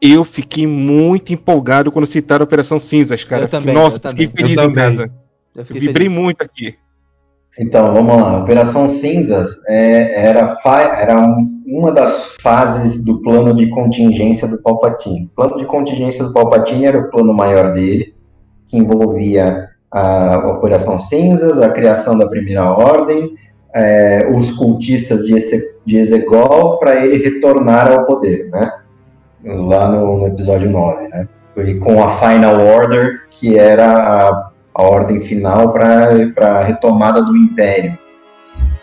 Speaker 5: Eu fiquei muito empolgado quando citaram a Operação Cinzas, cara.
Speaker 2: Eu
Speaker 5: Fiquei-
Speaker 2: também,
Speaker 5: Nossa,
Speaker 2: eu
Speaker 5: fiquei
Speaker 2: também.
Speaker 5: feliz
Speaker 4: Eu
Speaker 5: em
Speaker 4: também.
Speaker 5: casa.
Speaker 2: Eu fiquei
Speaker 5: Vibrei
Speaker 2: feliz.
Speaker 5: muito aqui.
Speaker 3: Então, vamos lá. Operação Cinzas é, era, era um- uma das fases do plano de contingência do Palpatine. O plano de contingência do Palpatine era o plano maior dele, que envolvia a Operação Cinzas, a criação da Primeira Ordem, é, os cultistas de, Eze- de Exegol, para ele retornar ao poder, né? Lá no, no episódio 9, né? E com a Final Order, que era a a ordem final para a retomada do Império.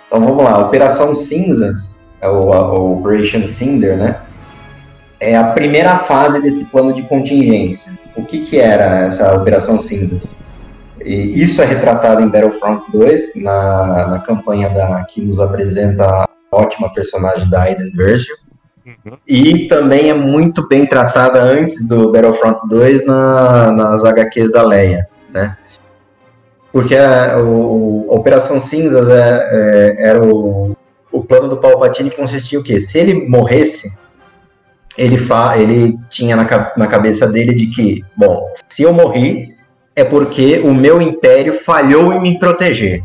Speaker 3: Então vamos lá, Operação Cinzas, é o, a- Operation Cinder, né? É a primeira fase desse plano de contingência. O que, que era essa Operação Cinzas? E isso é retratado em Battlefront 2, na, na campanha da, que nos apresenta a ótima personagem da Aiden Versio.
Speaker 5: Uhum.
Speaker 3: E também é muito bem tratada antes do Battlefront 2 na, nas HQs da Leia, né? Porque a, o, a Operação Cinzas é, é, era o, o plano do Palpatine que consistia o quê? Se ele morresse, ele, fa, ele tinha na, na cabeça dele de que, bom, se eu morri, é porque o meu império falhou em me proteger.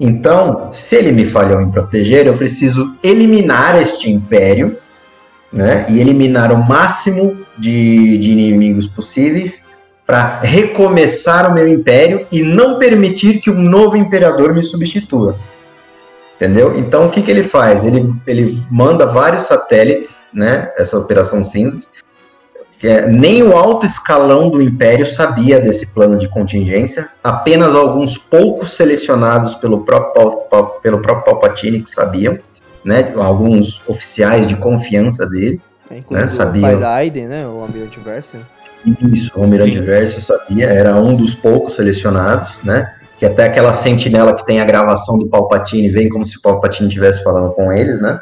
Speaker 3: Então, se ele me falhou em proteger, eu preciso eliminar este império, né? E eliminar o máximo de, de inimigos possíveis para recomeçar o meu império e não permitir que um novo imperador me substitua. Entendeu? Então, o que, que ele faz? Ele, ele manda vários satélites, né? Essa Operação Cinzas. É- nem o alto escalão do Império sabia desse plano de contingência. Apenas alguns poucos selecionados pelo próprio, pelo próprio Palpatine que sabiam, né? Alguns oficiais de confiança dele.
Speaker 2: É,
Speaker 3: né, sabia.
Speaker 2: o pai da Aiden, né? O Almirante Versa.
Speaker 3: Isso, o Almirante
Speaker 5: Sim.
Speaker 3: Verso sabia, era um dos poucos selecionados, né? Que até aquela sentinela que tem a gravação do Palpatine vem como se o Palpatine estivesse falando com eles, né?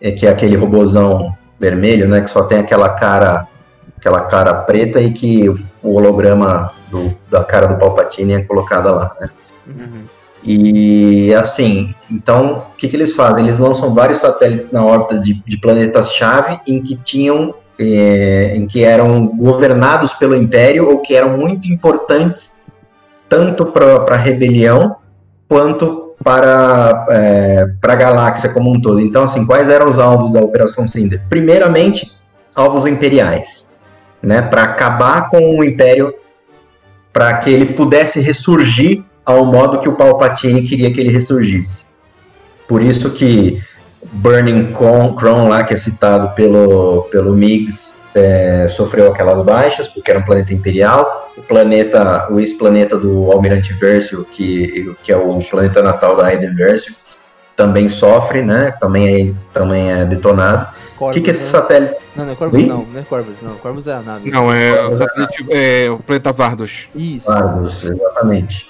Speaker 3: É que é aquele robozão vermelho, né? Que só tem aquela cara, aquela cara preta e que o holograma do- da cara do Palpatine é colocada lá, né?
Speaker 5: Uhum.
Speaker 3: E assim, então o que, que eles fazem? Eles lançam vários satélites na órbita de, de planetas-chave em que tinham, eh, em que eram governados pelo Império ou que eram muito importantes tanto para a rebelião quanto para eh, para a galáxia como um todo. Então, assim, quais eram os alvos da Operação Cinder? Primeiramente, alvos imperiais, né? Para acabar com o Império, para que ele pudesse ressurgir ao modo que o Palpatine queria que ele ressurgisse. Por isso que Burning Cron lá, que é citado pelo, pelo Migs, é, sofreu aquelas baixas, porque era um planeta imperial. O planeta, o ex-planeta do Almirante Versio, que, que é o planeta natal da Aiden Versio, também sofre, né? Também é, também é detonado. O
Speaker 2: Corvus,
Speaker 3: que, que esse
Speaker 2: né?
Speaker 3: satélite
Speaker 2: Não, não é Corvus
Speaker 3: Oi?
Speaker 2: não, não é Corvus não. Corvus é a nave.
Speaker 5: Não, é o satélite, é o planeta Vardos.
Speaker 2: Isso.
Speaker 3: Vardos, exatamente.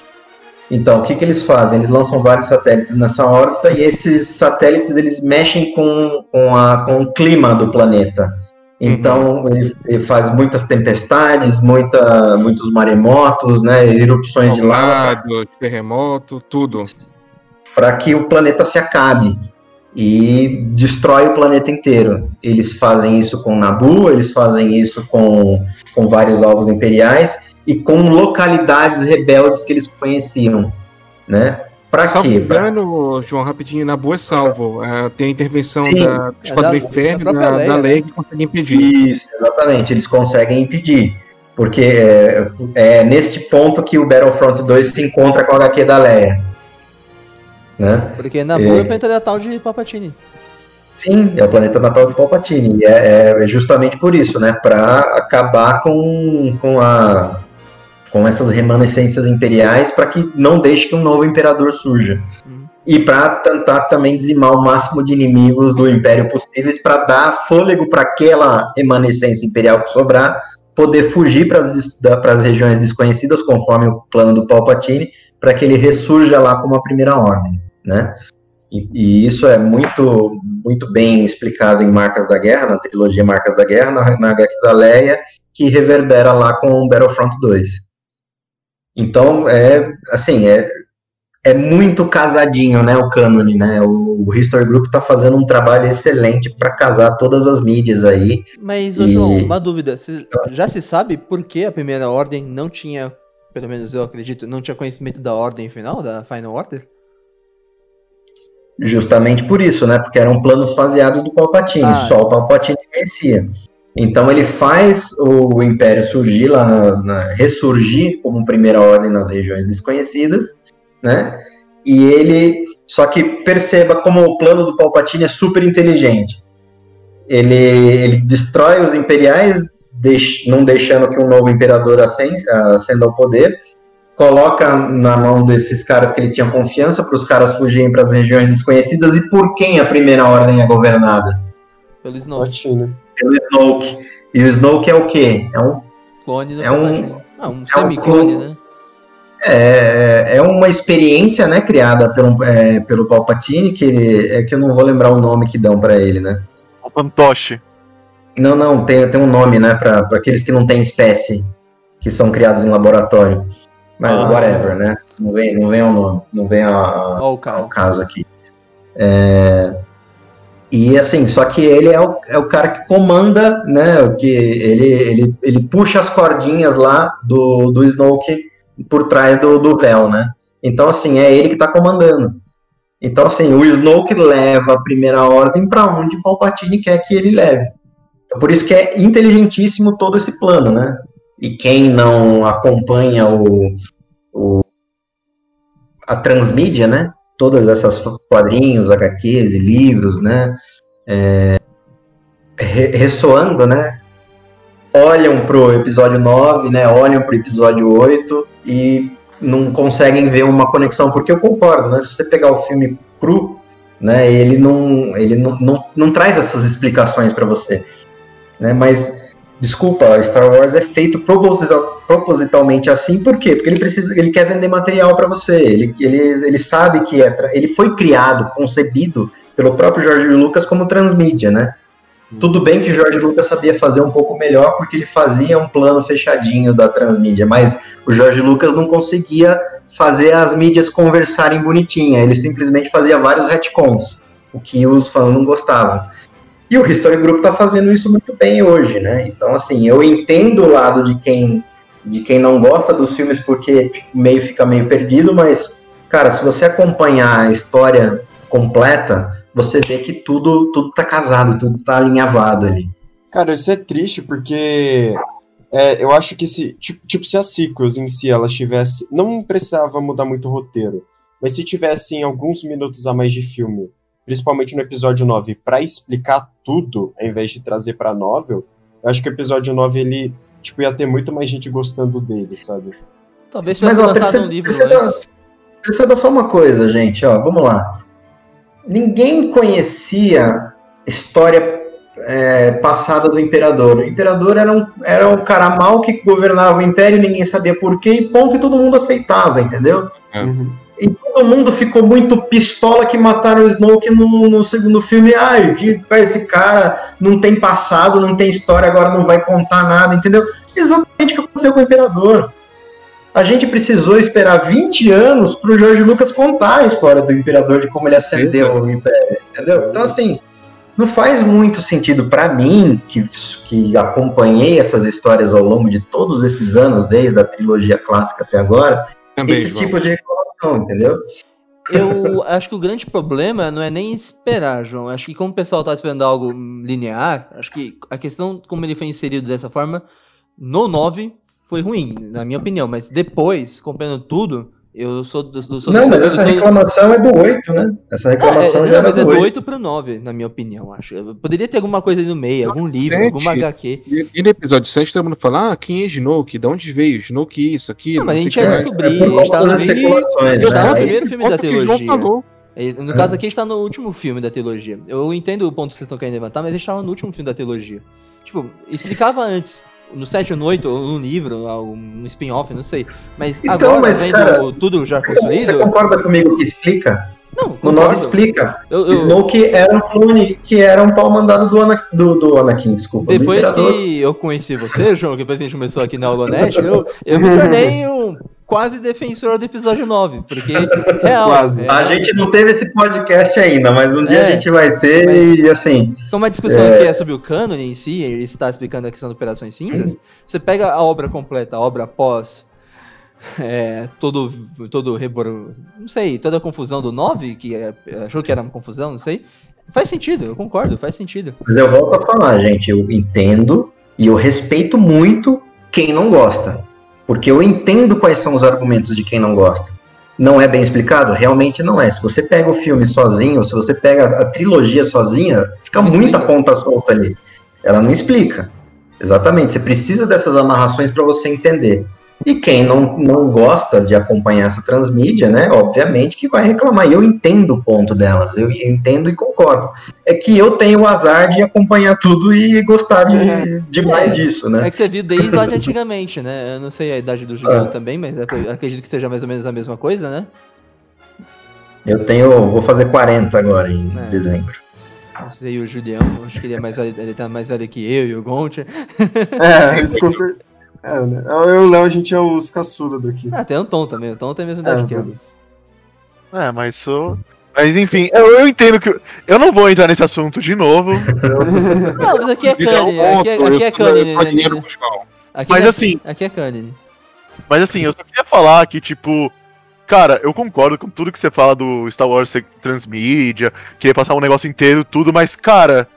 Speaker 3: Então, o que, que eles fazem? Eles lançam vários satélites nessa órbita e esses satélites eles mexem com, com, a, com o clima do planeta. Então ele, ele faz muitas tempestades, muita, muitos maremotos, né, erupções de lava,
Speaker 5: terremoto, tudo.
Speaker 3: para que o planeta se acabe e destrói o planeta inteiro. Eles fazem isso com Nabu, eles fazem isso com, com vários alvos imperiais e com localidades rebeldes que eles conheciam, né? Para
Speaker 5: Salvo
Speaker 3: quê? Pra-
Speaker 5: engano, João, rapidinho, na boa é salvo. É, tem a intervenção
Speaker 3: Sim.
Speaker 5: da Espada
Speaker 2: da-
Speaker 5: do Inferno,
Speaker 2: da
Speaker 5: da,
Speaker 2: própria
Speaker 5: da,
Speaker 2: Leia,
Speaker 5: Leia,
Speaker 2: né?
Speaker 5: que consegue impedir.
Speaker 3: Isso, exatamente. Eles conseguem impedir. Porque é, é neste ponto que o Battlefront 2 se encontra com a HQ da Leia. Né?
Speaker 2: Porque Nabu
Speaker 3: É.
Speaker 2: é o planeta natal de Palpatine.
Speaker 3: Sim, é o planeta natal de Palpatine. E é, é justamente por isso, né? Para acabar com, com, a, com essas remanescências imperiais, para que não deixe que um novo imperador surja.
Speaker 2: Uhum.
Speaker 3: E para tentar também dizimar o máximo de inimigos do Império possíveis, para dar fôlego para aquela remanescência imperial que sobrar, poder fugir para as regiões desconhecidas, conforme o plano do Palpatine, para que ele ressurja lá como a primeira ordem, né? E, e isso é muito, muito bem explicado em Marcas da Guerra, na trilogia Marcas da Guerra, na, na HQ da Leia, que reverbera lá com Battlefront 2. Então, é, assim, é, é muito casadinho, né, o cânone, né? O, o History Group tá fazendo um trabalho excelente para casar todas as mídias aí.
Speaker 2: Mas,
Speaker 3: E-
Speaker 2: João, uma dúvida. já se sabe por que a primeira ordem não tinha, pelo menos eu acredito, não tinha conhecimento da ordem final, da Final Order?
Speaker 3: Justamente por isso, né? Porque eram planos faseados do Palpatine,
Speaker 2: Ah.
Speaker 3: só o Palpatine conhecia. Então ele faz o Império surgir lá, na, na- ressurgir como primeira ordem nas regiões desconhecidas, né? E ele, só que perceba como o plano do Palpatine é super inteligente. Ele, ele destrói os imperiais, deix- não deixando que um novo imperador ascen- ascenda ao poder, coloca na mão desses caras que ele tinha confiança para os caras fugirem para as regiões desconhecidas e por quem a primeira ordem é governada?
Speaker 2: Pelo Snoke.
Speaker 3: Pelo Snoke. E o Snoke é o quê? É um
Speaker 2: clone
Speaker 3: é um-.
Speaker 2: Ah, um semi-clone,
Speaker 3: clone.
Speaker 2: né?
Speaker 3: É, é uma experiência, né, criada pelo, é, pelo Palpatine, que ele, é que eu não vou lembrar o nome que dão pra ele, né?
Speaker 6: O fantoche.
Speaker 3: Não, não, tem, tem um nome, né, pra aqueles que não têm espécie, que são criados em laboratório. Mas
Speaker 6: Ah.
Speaker 3: whatever, né? Não vem, não vem ao nome, não vem a,
Speaker 2: Ó, o
Speaker 3: ao
Speaker 2: cara.
Speaker 3: caso aqui. É, E assim, só que ele é o, é o cara que comanda, né? o Que ele, ele, ele puxa as cordinhas lá do, do Snoke por trás do, do véu, né? Então, assim, é ele que tá comandando. Então, assim, o Snoke leva a primeira ordem para onde o Palpatine quer que ele leve. Então, por isso que é inteligentíssimo todo esse plano, né? E quem não acompanha o, o a transmídia, né? Todas essas quadrinhos, HQs e livros, né? É, re- ressoando, né? Olham pro episódio 9, né? Olham pro episódio 8 e não conseguem ver uma conexão, porque eu concordo, né? Se você pegar o filme cru, né? Ele não, ele não, não, não traz essas explicações para você, né? Mas desculpa, Star Wars é feito proposita- propositalmente assim, por quê? Porque ele precisa, ele quer vender material para você. Ele, ele, ele sabe que é, ele foi criado, concebido pelo próprio George Lucas como transmídia, né? Tudo bem que George Lucas sabia fazer um pouco melhor porque ele fazia um plano fechadinho da transmídia, mas o George Lucas não conseguia fazer as mídias conversarem bonitinha, ele simplesmente fazia vários retcons, o que os fãs não gostavam. E o History Group tá fazendo isso muito bem hoje, né? Então, assim, eu entendo o lado de quem, de quem não gosta dos filmes porque tipo, meio fica meio perdido, mas, cara, se você acompanhar a história completa, você vê que tudo, tudo tá casado, tudo tá alinhavado ali.
Speaker 4: Cara, isso é triste porque é, eu acho que se, tipo, tipo, se as sequels em si elas tivessem. Não precisava mudar muito o roteiro, mas se tivessem alguns minutos a mais de filme, principalmente no episódio 9, pra explicar tudo, ao invés de trazer pra novel, eu acho que o episódio 9 ele tipo, ia ter muito mais gente gostando dele, sabe?
Speaker 2: Talvez
Speaker 3: Mas,
Speaker 2: tivesse lançado
Speaker 3: perceba-
Speaker 2: um livro
Speaker 3: perceba-
Speaker 2: antes.
Speaker 3: Perceba só uma coisa, gente, ó, vamos lá. Ninguém conhecia história é, passada do imperador. O imperador era um, era um cara mau que governava o império, ninguém sabia por quê, e ponto, e todo mundo aceitava, entendeu?
Speaker 5: É.
Speaker 4: Uhum.
Speaker 3: E todo mundo ficou muito pistola que mataram o Snoke no, no segundo filme. Ai, que esse cara não tem passado, não tem história, agora não vai contar nada, entendeu? Exatamente o que aconteceu com o Imperador. A gente precisou esperar 20 anos para o George Lucas contar a história do Imperador, de como ele acendeu o Império, entendeu? Então, assim, não faz muito sentido para mim, que, que acompanhei essas histórias ao longo de todos esses anos, desde a trilogia clássica até agora,
Speaker 5: Também,
Speaker 3: esses
Speaker 5: João.
Speaker 3: tipos de entendeu?
Speaker 2: Eu acho que o grande problema não é nem esperar, João. Acho que como o pessoal tá esperando algo linear, acho que a questão como ele foi inserido dessa forma no 9 foi ruim, na minha opinião. Mas depois, comprando tudo, eu sou do. do- sou
Speaker 3: Não,
Speaker 2: do-
Speaker 3: mas essa
Speaker 2: sou-
Speaker 3: reclamação é do 8, né? Essa reclamação
Speaker 2: Ah, é,
Speaker 3: já
Speaker 2: não,
Speaker 3: era
Speaker 2: mas é
Speaker 3: do
Speaker 2: do
Speaker 3: 8.
Speaker 2: 8 pro 9, na minha opinião, acho. Poderia ter alguma coisa aí no meio, algum livro,
Speaker 5: Sete.
Speaker 2: alguma HQ.
Speaker 5: E, e no episódio 7 todo mundo fala, ah, quem é Snoke? De onde veio? Snoke isso, aquilo.
Speaker 2: Não, mas a gente ia descobrir. A
Speaker 3: Por
Speaker 2: gente tava
Speaker 3: conta das
Speaker 2: no,
Speaker 3: especulações,
Speaker 2: a gente tava
Speaker 3: né?
Speaker 2: no
Speaker 3: Aí-
Speaker 2: primeiro filme da trilogia.
Speaker 5: falou.
Speaker 2: No caso aqui, a gente tá no último filme da trilogia. Eu entendo o ponto que vocês estão querendo levantar, mas a gente tava no último filme da trilogia. Tipo, explicava antes, no 7 ou no 8, ou no livro, no spin-off, não sei. Mas
Speaker 3: Então,
Speaker 2: agora,
Speaker 3: mas,
Speaker 2: vendo
Speaker 3: cara,
Speaker 2: tudo já
Speaker 3: Você
Speaker 2: construído.
Speaker 3: concorda comigo que explica?
Speaker 2: Não,
Speaker 3: No 9
Speaker 2: concordo.
Speaker 3: explica.
Speaker 2: Eu-
Speaker 3: O
Speaker 2: eu-
Speaker 3: Snoke era um clone que era um pau mandado do, Ana, do, do Anakin, desculpa.
Speaker 2: Depois que eu conheci você, João, que depois a gente começou aqui na Holonet, eu, eu me tornei um quase defensor do episódio 9, porque real.
Speaker 4: Quase.
Speaker 2: é,
Speaker 3: A gente não teve esse podcast ainda, mas um dia
Speaker 2: É,
Speaker 3: a gente vai ter
Speaker 2: mas-
Speaker 3: e assim.
Speaker 2: Como a discussão aqui é sobre o cânone em si, ele está explicando a questão de Operações Cinzas, você pega a obra completa, a obra pós, é, todo, todo rebor... não sei, toda a confusão do 9, que é- achou que era uma confusão, não sei, faz sentido, eu concordo, faz sentido.
Speaker 3: Mas eu volto a falar, gente, eu entendo e eu respeito muito quem não gosta. Porque eu entendo quais são os argumentos de quem não gosta. Não é bem explicado? Realmente não é. Se você pega o filme sozinho, se você pega a trilogia sozinha, fica
Speaker 2: Não
Speaker 3: muita
Speaker 2: explica.
Speaker 3: ponta solta ali. Ela não explica. Exatamente. Você precisa dessas amarrações para você entender. E quem não, não gosta de acompanhar essa transmídia, né? Obviamente que vai reclamar. E eu entendo o ponto delas. Eu entendo e concordo. É que eu tenho o azar de acompanhar tudo e gostar de, de mais disso, né?
Speaker 2: É que você viu desde lá de antigamente, né? Eu não sei a idade do Julião também, mas acredito que seja mais ou menos a mesma coisa, né?
Speaker 3: Eu tenho. Vou fazer 40 agora em
Speaker 2: É.
Speaker 3: dezembro.
Speaker 2: Não sei, o Julião, acho que ele é mais velho, ele tá mais velho que eu e o Gonte.
Speaker 4: É, isso com certeza. É, né? Eu e o Léo, a gente é os caçula daqui.
Speaker 2: Ah, tem o Tom também, o Tom tem a mesma idade
Speaker 4: É,
Speaker 2: que eu.
Speaker 6: É, mas sou. Mas enfim, eu, eu entendo que. Eu não vou entrar nesse assunto de novo.
Speaker 2: Não, mas aqui é
Speaker 5: Isso é um
Speaker 2: Kanye, aqui é, aqui é Kanye, né? Aqui
Speaker 6: Mas
Speaker 2: é-
Speaker 6: assim-
Speaker 2: Aqui é Kanye.
Speaker 6: Mas assim, eu só queria falar que, tipo. Cara, eu concordo com tudo que você fala do Star Wars ser transmídia, querer passar um negócio inteiro, tudo, mas, cara,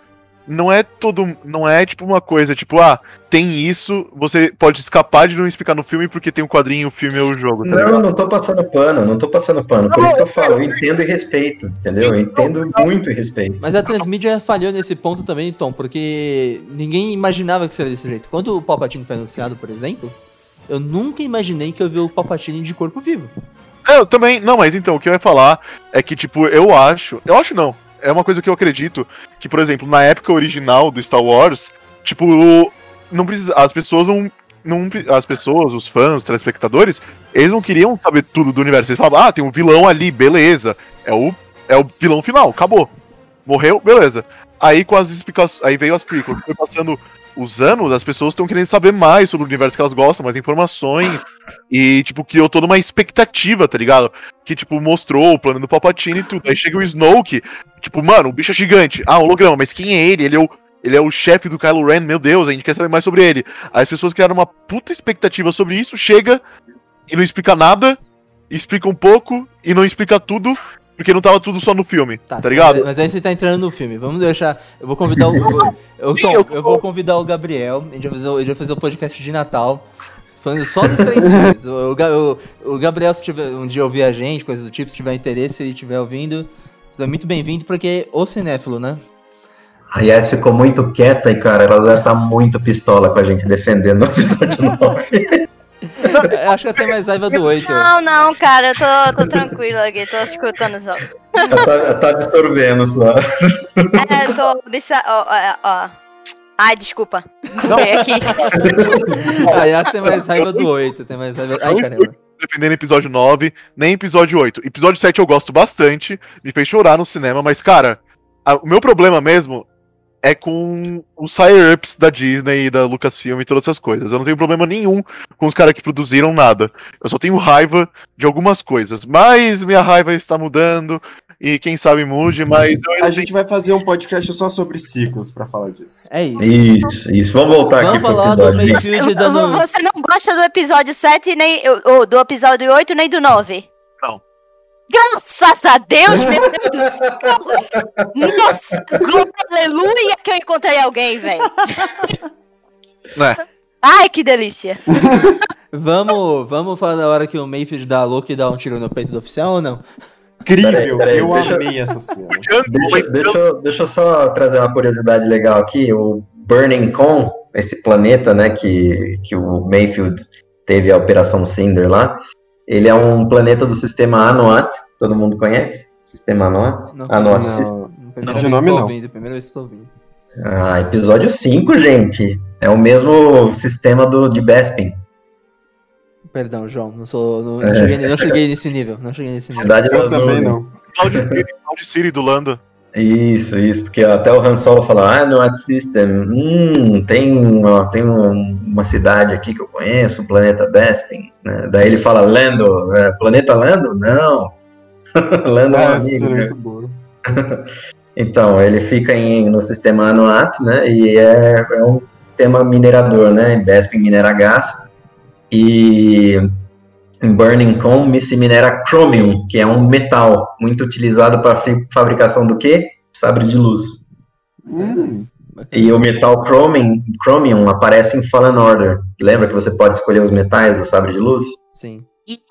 Speaker 6: não é todo. Não é tipo uma coisa, tipo, ah, tem isso, você pode escapar de não explicar no filme porque tem o quadrinho, o filme ou o jogo, tá ligado?
Speaker 3: Não, não tô passando pano, não tô passando pano. Por isso que eu falo, eu entendo e respeito, entendeu? Eu entendo muito e respeito.
Speaker 2: Mas a Transmídia falhou nesse ponto também, Tom, porque ninguém imaginava que seria desse jeito. Quando o Palpatine foi anunciado, por exemplo, eu nunca imaginei que eu vi o Palpatine de corpo vivo.
Speaker 6: É, eu também. Não, mas então, o que eu ia falar é que, tipo, eu acho. Eu acho não. É uma coisa que eu acredito. Que, por exemplo, na época original do Star Wars, tipo, não precisa. As pessoas não. não as pessoas, os fãs, os telespectadores, eles não queriam saber tudo do universo. Eles falavam, ah, tem um vilão ali, beleza. É o, é o vilão final, acabou. Morreu, beleza. Aí com as explicações. Aí veio as prequels. Foi passando os anos, as pessoas estão querendo saber mais sobre o universo que elas gostam, mais informações. E, tipo, criou toda uma expectativa, tá ligado? Que, tipo, mostrou o plano do Palpatine e tudo. Aí chega o Snoke, tipo, mano, o bicho é gigante. Ah, holograma, mas quem é ele? Ele é o. Ele é o chefe do Kylo Ren, meu Deus, a gente quer saber mais sobre ele. Aí as pessoas criaram uma puta expectativa sobre isso, chega e não explica nada, explica um pouco e não explica tudo, porque não tava tudo só no filme, tá,
Speaker 2: sim,
Speaker 6: ligado?
Speaker 2: Mas, aí você tá entrando no filme. Vamos deixar. Eu vou convidar o. Eu, Tom,
Speaker 6: eu-
Speaker 2: eu vou convidar o Gabriel. A gente vai fazer, a gente vai fazer o podcast de Natal. Falando só dos três filmes. O, o, o- Gabriel, se tiver um dia ouvir a gente, coisa do tipo, se tiver interesse e estiver ouvindo, você é muito bem-vindo, porque o cinéfilo, né?
Speaker 3: A Yas ficou muito quieta e, cara, ela deve estar muito pistola com a gente defendendo o episódio 9.
Speaker 2: Eu acho que até mais raiva do 8.
Speaker 7: Não, não, cara, eu tô, tô tranquila aqui, tô escutando só.
Speaker 3: tá, tá absorvendo só.
Speaker 7: É, eu tô. Ó, ó, ó. Ai, desculpa. Não. aqui.
Speaker 2: A Yas tem mais raiva do 8, tem mais raiva. Ai, caramba.
Speaker 6: defendendo episódio 9, nem episódio 8. Episódio 7 eu gosto bastante, me fez chorar no cinema, mas, cara, a- o meu problema mesmo é com os higher-ups da Disney e da Lucasfilm e todas essas coisas. Eu não tenho problema nenhum com os caras que produziram nada. Eu só tenho raiva de algumas coisas. Mas minha raiva está mudando, e quem sabe mude, mas eu ainda
Speaker 4: A gente vai fazer um podcast só sobre ciclos pra falar disso.
Speaker 2: É isso.
Speaker 3: Isso, isso. Vamos voltar
Speaker 2: Vamos
Speaker 3: aqui pro episódio.
Speaker 7: Você,
Speaker 2: dando.
Speaker 7: você não gosta do episódio 7, nem ou do episódio 8, nem do 9? Graças a Deus, meu Deus do céu! Nossa, glória, aleluia que eu encontrei alguém, velho.
Speaker 6: Né?
Speaker 7: Ai, que delícia.
Speaker 2: Vamos, vamos falar da hora que o Mayfield dá a louca e dá um tiro no peito do oficial ou não?
Speaker 4: Incrível!
Speaker 3: Peraí, peraí,
Speaker 4: eu
Speaker 3: deixa-
Speaker 4: amei essa cena.
Speaker 3: Deixa, deixa, eu- deixa eu só trazer uma curiosidade legal aqui. O Burning Con, esse planeta, né, que, que o Mayfield teve a Operação Cinder lá, ele é um planeta do sistema Anuat. Todo mundo conhece? Sistema Anuat?
Speaker 2: Não.
Speaker 3: Anuat
Speaker 4: Não.
Speaker 2: Primeira
Speaker 4: De
Speaker 2: vez que
Speaker 4: nome, não.
Speaker 2: ouvindo, primeira vez tô ouvindo.
Speaker 3: Ah, episódio 5, gente. É o mesmo sistema do, de Bespin.
Speaker 2: Perdão, João, não sou. Não, não
Speaker 3: É.
Speaker 2: cheguei, não cheguei nesse nível. Não cheguei nesse nível.
Speaker 3: Cidade
Speaker 4: Eu também não.
Speaker 6: Cloud City do Lando.
Speaker 3: Isso, isso, porque até o Han Solo fala, ah, no Ad System, hum, tem, uma, tem um- uma cidade aqui que eu conheço, o planeta Bespin, né? Daí ele fala, Lando, é, planeta Lando? Não. Lando é
Speaker 4: Essa
Speaker 3: amigo,
Speaker 4: é
Speaker 3: né?
Speaker 4: muito boa.
Speaker 3: Então, ele fica em, no sistema Anuat, né, e é, é um sistema minerador, né, Bespin minera gás, e em Burning Com se minera chromium, que é um metal muito utilizado para fabricação do quê? Sabres de luz.
Speaker 4: Hum,
Speaker 3: E o metal chromium, chromium aparece em Fallen Order. Lembra que você pode escolher os metais do sabre de luz?
Speaker 2: Sim.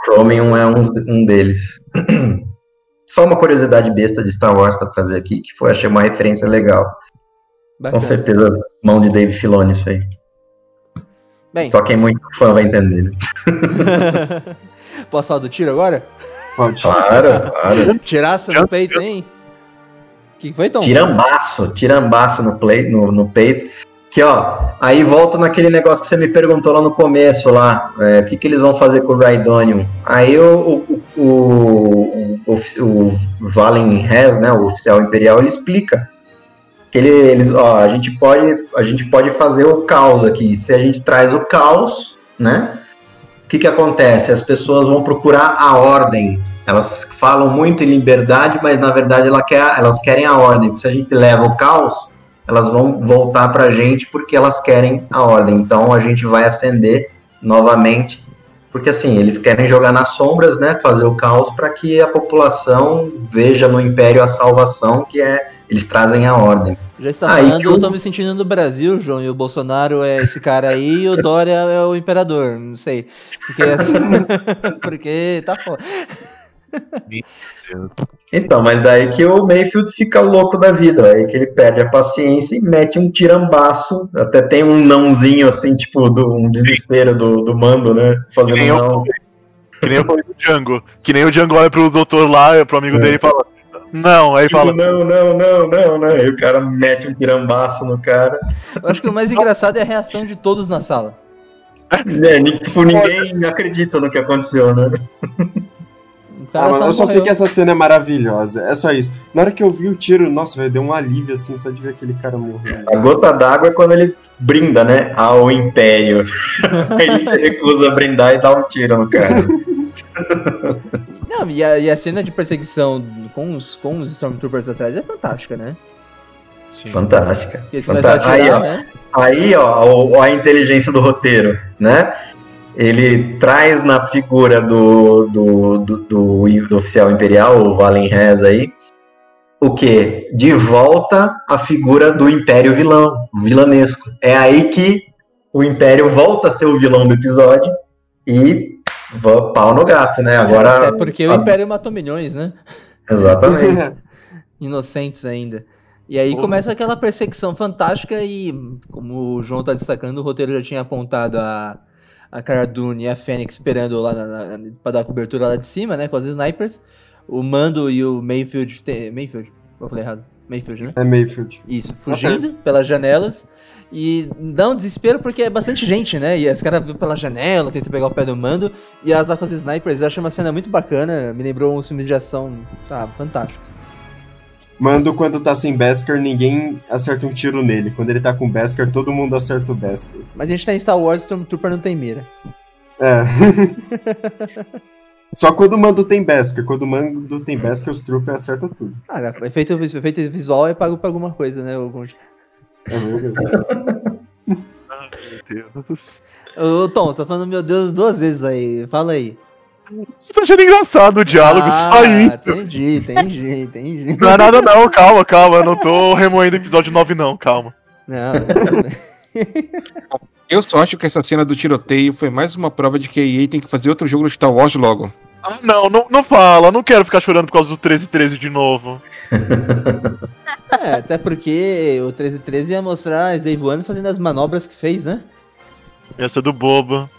Speaker 3: Chromium é um, um deles. Só uma curiosidade besta de Star Wars para trazer aqui, que foi, achei uma referência legal. Com
Speaker 2: Bacana.
Speaker 3: certeza, mão de Dave Filoni isso aí.
Speaker 2: Bem,
Speaker 3: Só quem é muito fã vai entender. né?
Speaker 2: posso falar do tiro agora?
Speaker 4: pode.
Speaker 3: Claro, claro.
Speaker 2: Tiraça no peito, hein? O que foi, Tom?
Speaker 3: Tirambaço, tirambaço no, play, no, no peito. Que ó, aí volto naquele negócio que você me perguntou lá no começo lá, é, o que, que eles vão fazer com o Rhydonium. Aí o, o, o, o, o Valen Hess, né, o oficial imperial, ele explica ele, eles, ó, a gente pode, a gente pode fazer o caos aqui. Se a gente traz o caos, né, o que que acontece? As pessoas vão procurar a ordem. Elas falam muito em liberdade, mas na verdade ela quer, elas querem a ordem. Se a gente leva o caos, elas vão voltar pra gente porque elas querem a ordem. Então a gente vai acender novamente, porque assim, eles querem jogar nas sombras, né, fazer o caos para que a população veja no império a salvação, que é eles trazem a ordem.
Speaker 2: Já está falando,
Speaker 3: o-
Speaker 2: eu tô me sentindo no Brasil, João, e o Bolsonaro é esse cara aí e o Dória é o imperador, não sei. Porque assim, porque tá foda.
Speaker 3: Então, mas daí que o Mayfield fica louco da vida, aí que ele perde a paciência e mete um tirambaço, até tem um nãozinho assim, tipo, do, um desespero do, do mando, né, fazendo
Speaker 6: Que
Speaker 3: não.
Speaker 6: Que nem eu falei do Django. Que nem o Django olha pro doutor lá, pro amigo
Speaker 3: É.
Speaker 6: dele e fala. Não, aí
Speaker 3: Tipo,
Speaker 6: fala.
Speaker 3: não, não, não, não, não. Aí o cara mete um tirambaço no cara.
Speaker 2: Eu acho que o mais engraçado é a reação de todos na sala.
Speaker 3: É, tipo, ninguém acredita no que aconteceu, né?
Speaker 4: Ah,
Speaker 2: cara
Speaker 4: mano,
Speaker 2: só
Speaker 4: eu só sei
Speaker 2: morreu.
Speaker 4: que essa cena é maravilhosa. É só isso. Na hora que eu vi o tiro, nossa, velho, deu um alívio assim, só de ver aquele cara morrer.
Speaker 3: A gota d'água é quando ele brinda, né? Ao Império. Ele se recusa a brindar e dá um tiro no cara.
Speaker 2: Não, e a, e a cena de perseguição com os, com os Stormtroopers atrás é fantástica, né?
Speaker 6: Sim.
Speaker 3: Fantástica.
Speaker 2: Porque eles começam a
Speaker 3: Fantástica. Aí,
Speaker 2: atirar,
Speaker 3: ó,
Speaker 2: né?
Speaker 3: Aí, ó, a inteligência do roteiro, né? Ele traz na figura do, do, do, do- do oficial imperial, o Valen Rez aí, o quê? De volta a figura do império vilão, vilanesco. É aí que o império volta a ser o vilão do episódio e pau no gato, né? Agora.
Speaker 2: Até porque o Império matou milhões, né?
Speaker 3: Exatamente.
Speaker 2: Inocentes ainda. E aí começa aquela perseguição fantástica e, como o João tá destacando, o roteiro já tinha apontado a, a Cara Dune e a Fênix esperando lá na, na, pra dar cobertura lá de cima, né, com as snipers. O Mando e o Mayfield... Te, Mayfield? Eu falei errado. Mayfield, né?
Speaker 4: É Mayfield.
Speaker 2: Isso, fugindo pelas janelas. E dá um desespero porque é bastante gente, né? E os caras vêm pela janela, tentam pegar o pé do mando. E as armas snipers, eu achei uma cena muito bacana. Me lembrou uns filmes de ação, tá, fantásticos.
Speaker 4: Mando, quando tá sem Beskar, ninguém acerta um tiro nele. Quando ele tá com Beskar, todo mundo acerta o Beskar.
Speaker 2: Mas a gente tá em Star Wars, Stormtrooper não tem mira.
Speaker 4: É. Só quando o Mando tem Beskar. Quando o Mando tem Beskar, os Trooper acertam tudo.
Speaker 2: Ah, efeito, efeito visual é pago pra alguma coisa, né? o Gonte?
Speaker 4: É verdade.
Speaker 6: Meu Deus.
Speaker 2: Ô, Tom, você tá falando meu Deus duas vezes aí. Fala aí.
Speaker 6: Tô achando engraçado o diálogo, só isso.
Speaker 2: Ah, Entendi, entendi, entendi.
Speaker 6: Não é nada não, calma, calma. Eu não tô remoendo o episódio 9 não, calma.
Speaker 2: Não,
Speaker 5: Eu só acho que essa cena do tiroteio foi mais uma prova de que a EA tem que fazer outro jogo no Star Wars logo.
Speaker 6: Ah, não, não, não fala. Não quero ficar chorando por causa do 1313 de novo.
Speaker 2: é, até porque o 1313 ia mostrar a Slave One fazendo as manobras que fez, né?
Speaker 6: Ia ser do boba.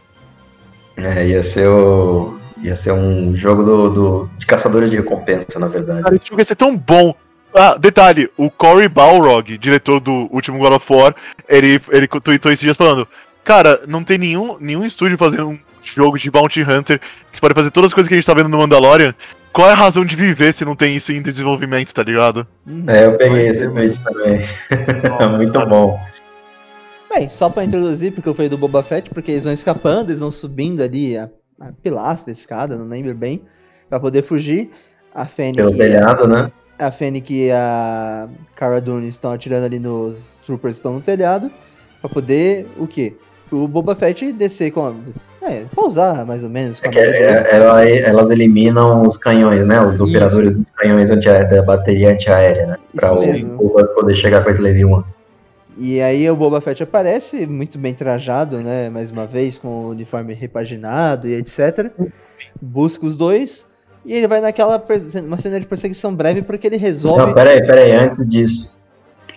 Speaker 3: É, ia ser o. Ia ser um jogo do, do- de caçadores de recompensa, na verdade.
Speaker 6: Cara, esse jogo ia ser tão bom. Ah, detalhe, o Cory Balrog, diretor do último God of War, ele, ele tweetou esses dias falando: Cara, não tem nenhum, nenhum estúdio fazendo um jogo de Bounty Hunter que você pode fazer todas as coisas que a gente tá vendo no Mandalorian. Qual é a razão de viver se não tem isso em desenvolvimento, tá ligado?
Speaker 3: É, eu peguei esse tweet também. Muito bom.
Speaker 2: Bem, só pra introduzir, porque eu falei do Boba Fett, porque eles vão escapando, eles vão subindo ali a, a pilastra, a escada, não lembro bem, pra poder fugir. A Fennec,
Speaker 3: Pelo telhado, né?
Speaker 2: a Fennec e a Cara Dune estão atirando ali nos troopers que estão no telhado, pra poder, o quê? O Boba Fett descer com a... É, pousar mais ou menos
Speaker 3: É
Speaker 2: a dele.
Speaker 3: é- ela- elas eliminam os canhões, né? Os
Speaker 2: Isso.
Speaker 3: operadores dos canhões da bateria antiaérea, né? Pra
Speaker 2: Isso
Speaker 3: o
Speaker 2: mesmo.
Speaker 3: povo poder chegar com a Slave One.
Speaker 2: E aí o Boba Fett aparece, muito bem trajado, né? Mais uma vez, com o uniforme repaginado e etc. Busca os dois. E ele vai naquela uma cena de perseguição breve porque ele resolve.
Speaker 3: Não, peraí, peraí, antes disso.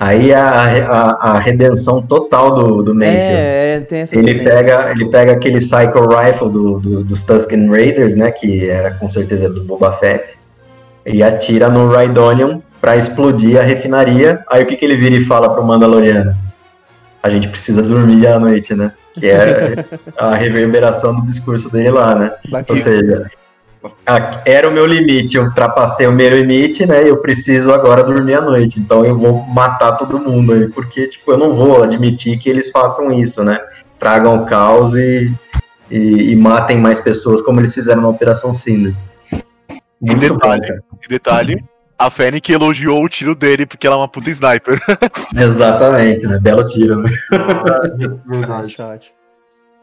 Speaker 3: Aí a, a, a redenção total do, do Mayfield.
Speaker 2: é, é, tem essa
Speaker 3: Ele
Speaker 2: cena
Speaker 3: pega, ele pega aquele Psycho Rifle do, do- dos Tusken Raiders, né? Que era com certeza do Boba Fett. E atira no Rhydonium pra explodir a refinaria. Aí o que, que ele vira e fala pro Mandaloriano? A gente precisa dormir à noite, né? Que é a reverberação do discurso dele lá, né? Ou seja, a- era o meu limite, eu ultrapassei o meu limite, né? Eu preciso agora dormir à noite. Então eu vou matar todo mundo aí, porque tipo, eu não vou admitir que eles façam isso, né? Tragam caos e, e, e matem mais pessoas como eles fizeram na Operação Cinder. Muito
Speaker 6: detalhe. E detalhe, a Fennec elogiou o tiro dele porque ela é uma puta sniper.
Speaker 3: Exatamente, né? Belo tiro, né?
Speaker 4: Verdade.
Speaker 2: Shot.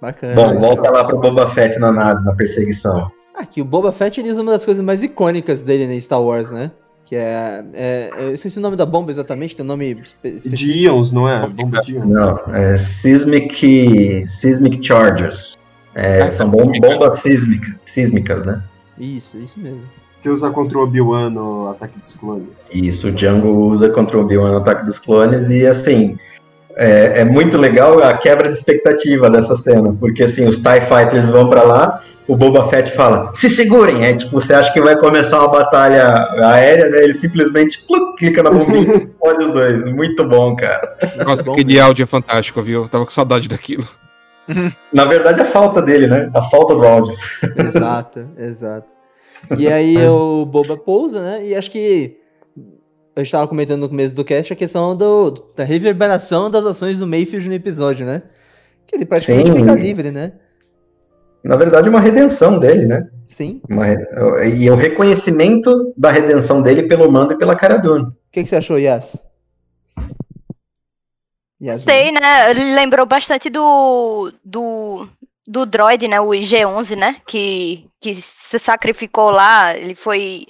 Speaker 2: Bacana.
Speaker 3: Bom, volta lá pro Boba Fett na nave, na perseguição.
Speaker 2: Aqui, o Boba Fett ele usa uma das coisas mais icônicas dele na Star Wars, né? Que é, é- Eu esqueci o nome da bomba exatamente, tem um nome espe- específico.
Speaker 4: De Ions, não é? Bomba de Ions.
Speaker 3: Não, é Seismic, seismic Charges. É,
Speaker 5: Ah,
Speaker 3: são bom- bombas sísmic- sísmicas, né?
Speaker 2: Isso, isso mesmo.
Speaker 4: Que usa contra o Obi-Wan no Ataque dos Clones.
Speaker 3: Isso, o Django usa contra o Obi-Wan no Ataque dos Clones e, assim, é, é muito legal a quebra de expectativa dessa cena, porque, assim, os TIE Fighters vão pra lá, o Boba Fett fala, se segurem! Aí, tipo, você acha que vai começar uma batalha aérea, né? Ele simplesmente pluc, clica na bombinha e olha os dois. Muito bom, cara.
Speaker 5: Nossa,
Speaker 2: bom
Speaker 5: aquele áudio é fantástico, viu? Eu tava com saudade daquilo.
Speaker 3: Na verdade, a falta dele, né? A falta do áudio.
Speaker 2: Exato, exato. E aí o Boba pousa, né? E acho que eu estava comentando no começo do cast a questão do, da reverberação das ações do Mayfield no episódio, né? Que ele praticamente
Speaker 3: Sim.
Speaker 2: fica livre, né?
Speaker 3: Na verdade, uma redenção dele, né?
Speaker 2: Sim.
Speaker 3: Uma e o reconhecimento da redenção dele pelo Mando e pela Cara Dune.
Speaker 2: O que, que você achou, Yas? Yas
Speaker 7: Sei, né? Ele lembrou bastante do, do, do droid, né? O IG-11, né? Que, que se sacrificou lá. Ele foi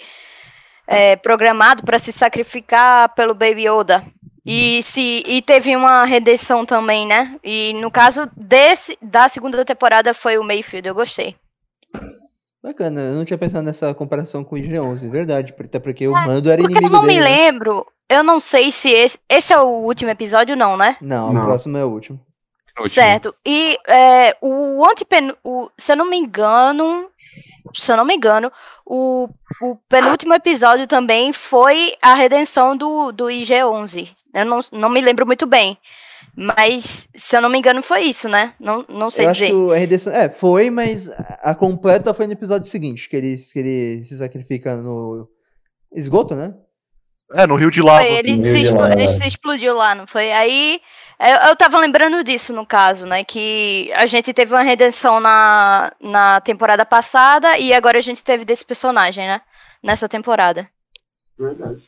Speaker 7: é, programado para se sacrificar pelo Baby Yoda. E, se, e teve uma redenção também, né? E no caso desse, da segunda temporada foi o Mayfield, eu gostei.
Speaker 2: Bacana, eu não tinha pensado nessa comparação com o IG-11, verdade, até porque o Mando era
Speaker 7: Porque eu
Speaker 2: inimigo
Speaker 7: não me
Speaker 2: dele. né?
Speaker 7: lembro, eu não sei se esse. Esse é o último episódio, não, né?
Speaker 2: Não,
Speaker 4: Não.
Speaker 2: o próximo é o último.
Speaker 7: Certo. E é, o antepen... o, se eu não me engano, se eu não me engano, o, o penúltimo episódio também foi a redenção do, do IG-11. Eu não, não me lembro muito bem. Mas, se eu não me engano, foi isso, né? Não, não sei
Speaker 2: Eu
Speaker 7: dizer.
Speaker 2: acho que o RD. É, foi, mas a completa foi no episódio seguinte, que ele, que ele se sacrifica no esgoto, né?
Speaker 6: É, no Rio de Lava.
Speaker 7: Foi, ele, se ele se explodiu lá, não foi? Aí eu, eu tava lembrando disso no caso, né? Que a gente teve uma redenção na, na temporada passada e agora a gente teve desse personagem, né? Nessa temporada.
Speaker 4: Verdade.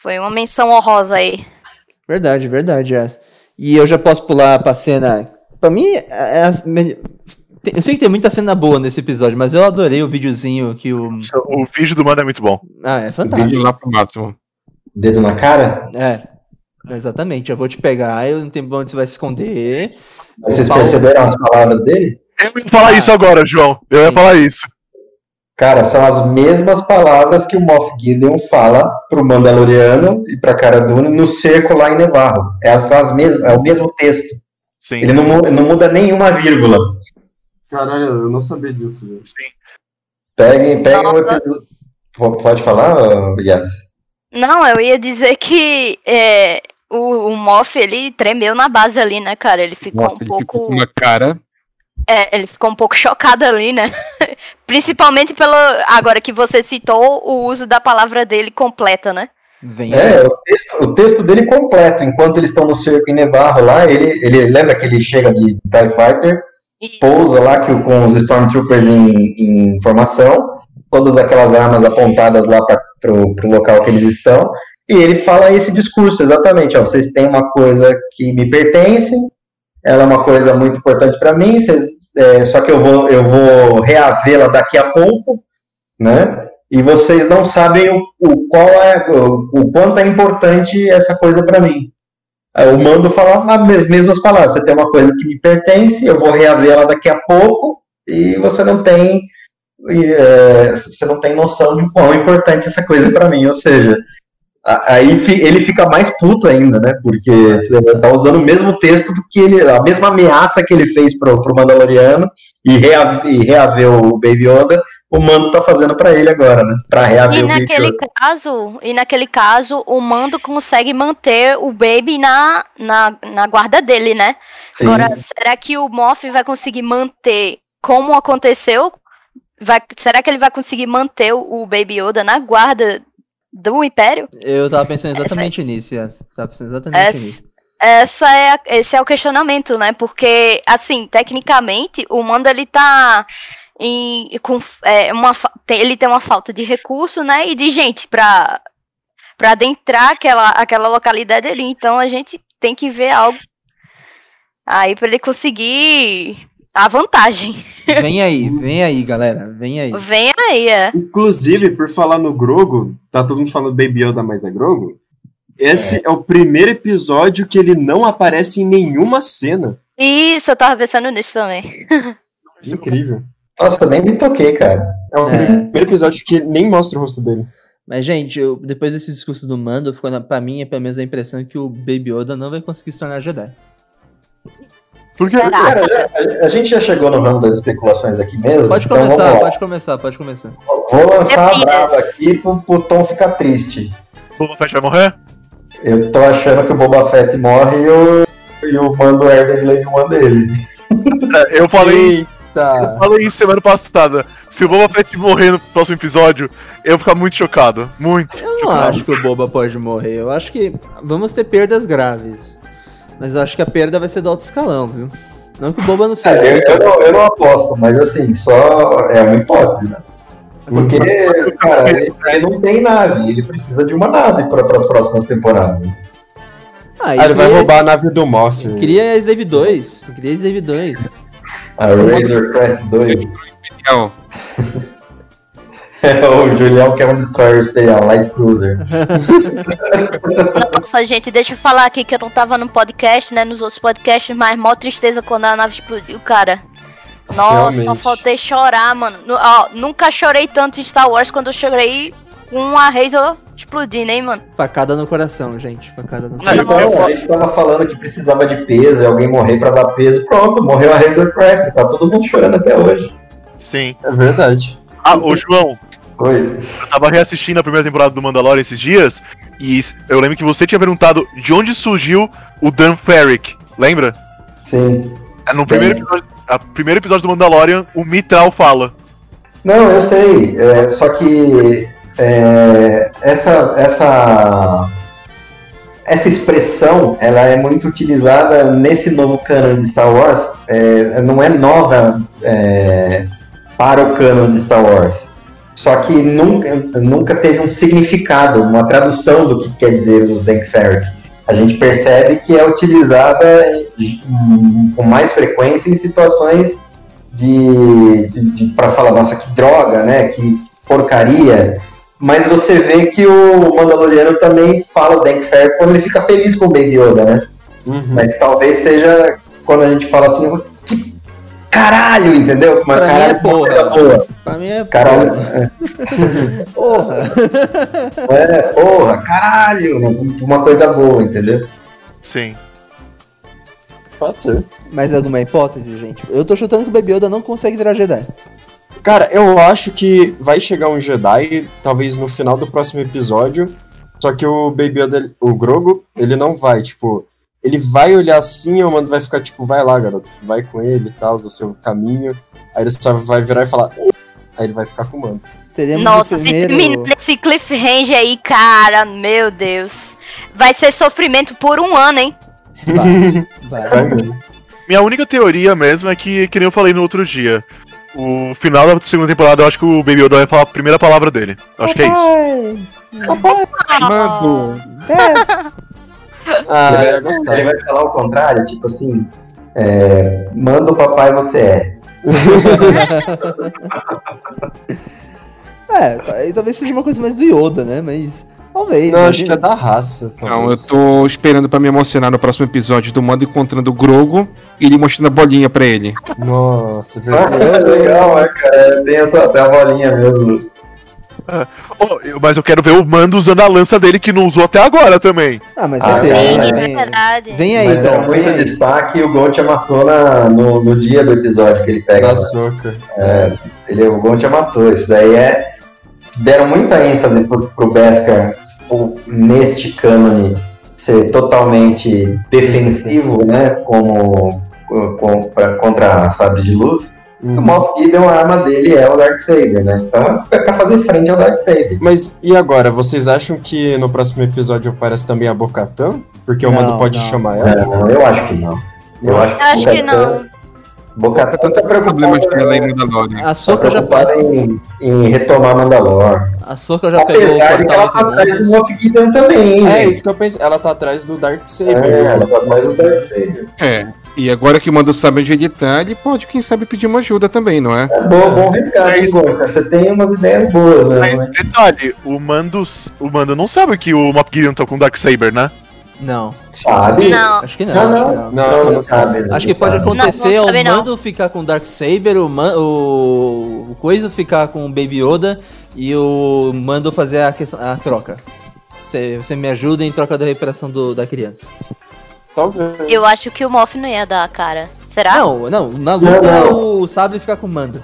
Speaker 7: Foi uma menção honrosa aí.
Speaker 2: Verdade, verdade, essa. E eu já posso pular pra cena. Pra mim, é, é tem- eu sei que tem muita cena boa nesse episódio, mas eu adorei o videozinho que o.
Speaker 6: O vídeo do mano é muito bom.
Speaker 2: Ah, é
Speaker 5: Vídeo
Speaker 2: fantástico.
Speaker 5: lá pro máximo.
Speaker 3: Dedo na cara?
Speaker 2: É. Exatamente, eu vou te pegar, eu não tenho onde você vai se esconder.
Speaker 3: Vocês
Speaker 2: Paulo-
Speaker 3: perceberam as palavras dele?
Speaker 6: Eu ia falar isso agora, João. Eu ia
Speaker 2: Sim.
Speaker 6: falar isso.
Speaker 3: Cara, são as mesmas palavras que o Moff Gideon fala pro Mandaloriano e pra Cara Dune no cerco lá em Nevarro. Essas são as mesmas, é o mesmo texto.
Speaker 6: Sim.
Speaker 3: Ele não, não muda nenhuma vírgula.
Speaker 4: Caralho, eu não sabia disso, velho.
Speaker 6: Sim.
Speaker 3: Peguem, peguem o episódio. Pode falar, Yas?
Speaker 7: Não, eu ia dizer que é, o, o Moff, ele tremeu na base ali, né, cara? Ele ficou
Speaker 5: Nossa,
Speaker 7: um
Speaker 5: ele ficou
Speaker 7: pouco.
Speaker 5: com uma cara.
Speaker 7: É, ele ficou um pouco chocado ali, né? Principalmente pelo. Agora que você citou o uso da palavra dele completa, né?
Speaker 2: Vem.
Speaker 3: É, o texto, o texto dele completo. Enquanto eles estão no cerco em Nevarro lá, ele, ele lembra que ele chega de TIE Fighter,
Speaker 7: Isso.
Speaker 3: pousa lá que, com os Stormtroopers em, em formação, todas aquelas armas apontadas lá para o local que eles estão, e ele fala esse discurso exatamente: ó, vocês têm uma coisa que me pertence, ela é uma coisa muito importante para mim, vocês- é, só que eu vou, eu vou reavê-la daqui a pouco, né? E vocês não sabem o, o qual é o, o quanto é importante essa coisa para mim. O mando fala as mesmas palavras. Você tem uma coisa que me pertence, eu vou reavê-la daqui a pouco, e você não tem e, é, você não tem noção de quão importante essa coisa para mim. Ou seja, aí ele fica mais puto ainda, né? Porque você tá usando o mesmo texto do que ele, a mesma ameaça que ele fez pro, pro Mandaloriano e, reave, e reaver o Baby Yoda, o Mando tá fazendo para ele agora, né? Para reaver
Speaker 7: E
Speaker 3: o Baby
Speaker 7: naquele
Speaker 3: Yoda.
Speaker 7: caso, e naquele caso, o Mando consegue manter o Baby na, na, na guarda dele, né?
Speaker 3: Sim.
Speaker 7: Agora, será que o Moff vai conseguir manter como aconteceu? Vai, será que ele vai conseguir manter o o Baby Yoda na guarda do Império?
Speaker 2: Eu tava pensando
Speaker 7: Essa-
Speaker 2: exatamente nisso, Yas. Tava pensando exatamente
Speaker 7: Essa,
Speaker 2: nisso.
Speaker 7: essa é, a- esse é o questionamento, né? Porque, assim, tecnicamente, o Mando ele tá em, com é, uma, tem- ele tem uma falta de recurso, né? E de gente pra, pra adentrar aquela, aquela localidade ali. Então a gente tem que ver algo aí pra ele conseguir a vantagem.
Speaker 2: Vem aí, vem aí, galera. Vem aí.
Speaker 7: Vem aí, é.
Speaker 4: Inclusive, por falar no Grogo, tá todo mundo falando Baby Yoda, mas é Grogo? Esse é. o primeiro episódio que ele não aparece em nenhuma cena.
Speaker 7: Isso, eu tava pensando nisso também.
Speaker 4: Incrível.
Speaker 3: Nossa, eu nem me toquei, cara.
Speaker 4: É o
Speaker 2: É.
Speaker 4: primeiro episódio que nem mostra o rosto dele.
Speaker 2: Mas, gente, eu- depois desse discurso do Mando, ficou na, pra mim, é pelo menos a impressão que o Baby Yoda não vai conseguir se tornar Jedi.
Speaker 6: Porque?
Speaker 3: Cara, a, a gente já chegou no ramo das especulações aqui mesmo.
Speaker 2: Pode
Speaker 3: então
Speaker 2: começar, pode começar, pode começar.
Speaker 3: Vou lançar a brava aqui pro, pro Tom ficar triste.
Speaker 6: o Boba Fett vai morrer?
Speaker 3: Eu tô achando que o Boba Fett morre e o, e o Mando herda a Slave One dele.
Speaker 6: É, eu falei, eu
Speaker 4: Eita!
Speaker 6: falei isso semana passada. Se o Boba Fett morrer no próximo episódio, eu vou ficar muito chocado. Muito.
Speaker 2: Eu não
Speaker 6: chocado.
Speaker 2: acho que o Boba pode morrer. Eu acho que vamos ter perdas graves. Mas eu acho que a perda vai ser do alto escalão, viu? Não que o Boba não seja.
Speaker 3: É, eu, eu não, eu não aposto, mas assim, só é uma hipótese, né? Porque, cara, ele, ele não tem nave, ele precisa de uma nave para as próximas temporadas.
Speaker 2: Ah,
Speaker 4: Ah, ele vai roubar a nave do Moff.
Speaker 2: Cria a Slave 2. Cria a Slave 2.
Speaker 3: A Razor Crest 2.
Speaker 5: Não,
Speaker 3: É, o Julião quer um Destroyer Imperial Light Cruiser.
Speaker 7: Nossa, gente, deixa eu falar aqui que eu não tava no podcast, né? Nos outros podcasts, mas mó tristeza quando a nave explodiu, cara. Nossa, só faltei chorar, mano. Ó, nunca chorei tanto em Star Wars quando eu chorei com a Razor explodindo, hein, mano.
Speaker 2: Facada no coração, gente. Facada no coração.
Speaker 3: Então,
Speaker 6: eu-
Speaker 3: a gente tava falando que precisava de peso, e alguém morrer pra dar peso. Pronto, morreu a Razor Crest. Tá todo mundo chorando até hoje.
Speaker 6: Sim.
Speaker 4: É verdade.
Speaker 6: Ah, ô João,
Speaker 3: Oi.
Speaker 6: eu tava reassistindo a primeira temporada do Mandalorian esses dias, e eu lembro que você tinha perguntado de onde surgiu o Dan Ferrick, lembra?
Speaker 3: Sim.
Speaker 6: É, No primeiro episódio, a primeiro episódio do Mandalorian, o Mitral fala.
Speaker 3: Não, eu sei. é, só que é, essa, essa, essa expressão ela é muito utilizada nesse novo canon de Star Wars. é, não é nova é, para o canon de Star Wars. Só que nunca, nunca teve um significado, uma tradução do que quer dizer o Dank Ferrick. A gente percebe que é utilizada com mais frequência em situações de, para falar, nossa, que droga, né? Que porcaria. Mas você vê que o Mandaloriano também fala o Dank Fair quando ele fica feliz com o Baby Yoda, né?
Speaker 4: Uhum.
Speaker 3: Mas talvez seja quando a gente fala assim, caralho, entendeu? Mas
Speaker 2: Pra mim é
Speaker 3: caralho,
Speaker 2: porra.
Speaker 3: coisa boa.
Speaker 2: Pra mim é.
Speaker 3: Caralho,
Speaker 2: Porra!
Speaker 3: é, porra, caralho, uma coisa boa, entendeu?
Speaker 6: Sim.
Speaker 4: Pode ser.
Speaker 2: Mais alguma hipótese, gente? Eu tô chutando que o Baby Yoda não consegue virar Jedi.
Speaker 4: Cara, eu acho que vai chegar um Jedi, talvez no final do próximo episódio. Só que o Baby Yoda, o Grogo, ele não vai, tipo, ele vai olhar assim e o mano vai ficar tipo, vai lá, garoto, vai com ele e tal, o seu caminho. Aí ele só vai virar e falar. Aí ele vai ficar com o mando.
Speaker 2: Teremos
Speaker 7: Nossa,
Speaker 2: o
Speaker 7: se
Speaker 2: primeiro...
Speaker 7: termina nesse cliffhanger aí, cara, meu Deus. Vai ser sofrimento por um ano, hein?
Speaker 2: Vai.
Speaker 4: Vai mesmo.
Speaker 6: Minha única teoria mesmo é que, que nem eu falei no outro dia. O final da segunda temporada, eu acho que o Baby Yoda vai falar a primeira palavra dele. Eu acho que é isso.
Speaker 5: Mando.
Speaker 4: Ah,
Speaker 3: ele, vai,
Speaker 4: gostar.
Speaker 3: ele vai falar o contrário, tipo assim, é, manda o papai você é.
Speaker 2: É, talvez seja uma coisa mais do Yoda, né? Mas. Talvez.
Speaker 4: Não,
Speaker 2: né?
Speaker 4: acho que é da raça.
Speaker 5: Não, eu
Speaker 4: talvez.
Speaker 5: tô esperando pra me emocionar no próximo episódio do Mando encontrando o Grogo e ele mostrando a bolinha pra ele.
Speaker 4: Nossa, é
Speaker 3: Ah,
Speaker 4: verdade.
Speaker 3: legal, né, cara? Tem essa, até a bolinha mesmo.
Speaker 6: Oh, eu- mas eu quero ver o Mando usando a lança dele que não usou até agora também.
Speaker 2: Ah, mas
Speaker 3: Ah,
Speaker 2: vai ter.
Speaker 3: sim,
Speaker 2: né?
Speaker 3: é
Speaker 2: Vem,
Speaker 7: verdade.
Speaker 2: vem aí,
Speaker 3: Mas
Speaker 2: então.
Speaker 3: é
Speaker 2: Vem
Speaker 3: muito
Speaker 2: aí.
Speaker 3: destaque o Gon te matou na, no, no dia do episódio que ele pega.
Speaker 4: Da soca.
Speaker 3: Ele, o Gon te matou. Isso daí é. Deram muita ênfase pro, pro Beskar o- neste cânone ser totalmente defensivo, né? Como, com, pra- contra a sabre de luz. O
Speaker 4: Uhum.
Speaker 3: Moff Gideon, a arma dele é o Darksaber, né? Então é pra fazer frente ao Darksaber.
Speaker 4: Mas e agora? Vocês acham que no próximo episódio aparece também a Bocatã? Porque o
Speaker 2: Não,
Speaker 4: Mando pode
Speaker 2: não.
Speaker 4: chamar ela?
Speaker 3: É, não, eu acho que não. Eu acho
Speaker 7: Eu acho que não.
Speaker 3: Bocatã
Speaker 5: Tanto
Speaker 3: tá
Speaker 5: problemas de
Speaker 3: preocupado,
Speaker 5: ela em Mandalorian.
Speaker 2: A
Speaker 3: tá
Speaker 2: Soca já,
Speaker 3: preocupada em, em retomar Mandalor.
Speaker 2: a Soca já pegou o
Speaker 3: Apesar de que ela tá atrás do. Moff Gideon também, hein,
Speaker 4: É isso que eu pensei. Ela tá atrás do Darksaber.
Speaker 3: É, ela tá atrás do Darksaber.
Speaker 5: É. E agora que o Mando sabe onde ele tá, ele pode, quem sabe, pedir uma ajuda também, não é?
Speaker 3: É bom, bom resgate, hein, Gorka? Você tem umas ideias boas, né?
Speaker 6: Mas detalhe, o Mando, o Mando não sabe que o Moff Gideon tá com o Darksaber, né?
Speaker 2: Não,
Speaker 3: Sabe?
Speaker 7: Não.
Speaker 2: acho que não.
Speaker 3: Não,
Speaker 2: acho que
Speaker 3: não.
Speaker 2: não.
Speaker 3: Não, não,
Speaker 4: não
Speaker 3: sabe. né?
Speaker 2: Acho que pode
Speaker 3: sabe.
Speaker 2: acontecer
Speaker 7: Não, não
Speaker 2: o
Speaker 7: não.
Speaker 2: Mando ficar com o Darksaber, o, Man, o, o Coisa ficar com o Baby Yoda e o Mando fazer a, questão- a troca. Você, você me ajuda em troca da recuperação do, da criança.
Speaker 4: Talvez.
Speaker 7: Eu acho que o Moff não ia dar, cara. Será?
Speaker 2: Não, não, na luta
Speaker 3: Não,
Speaker 2: o Sabre fica com o Mando.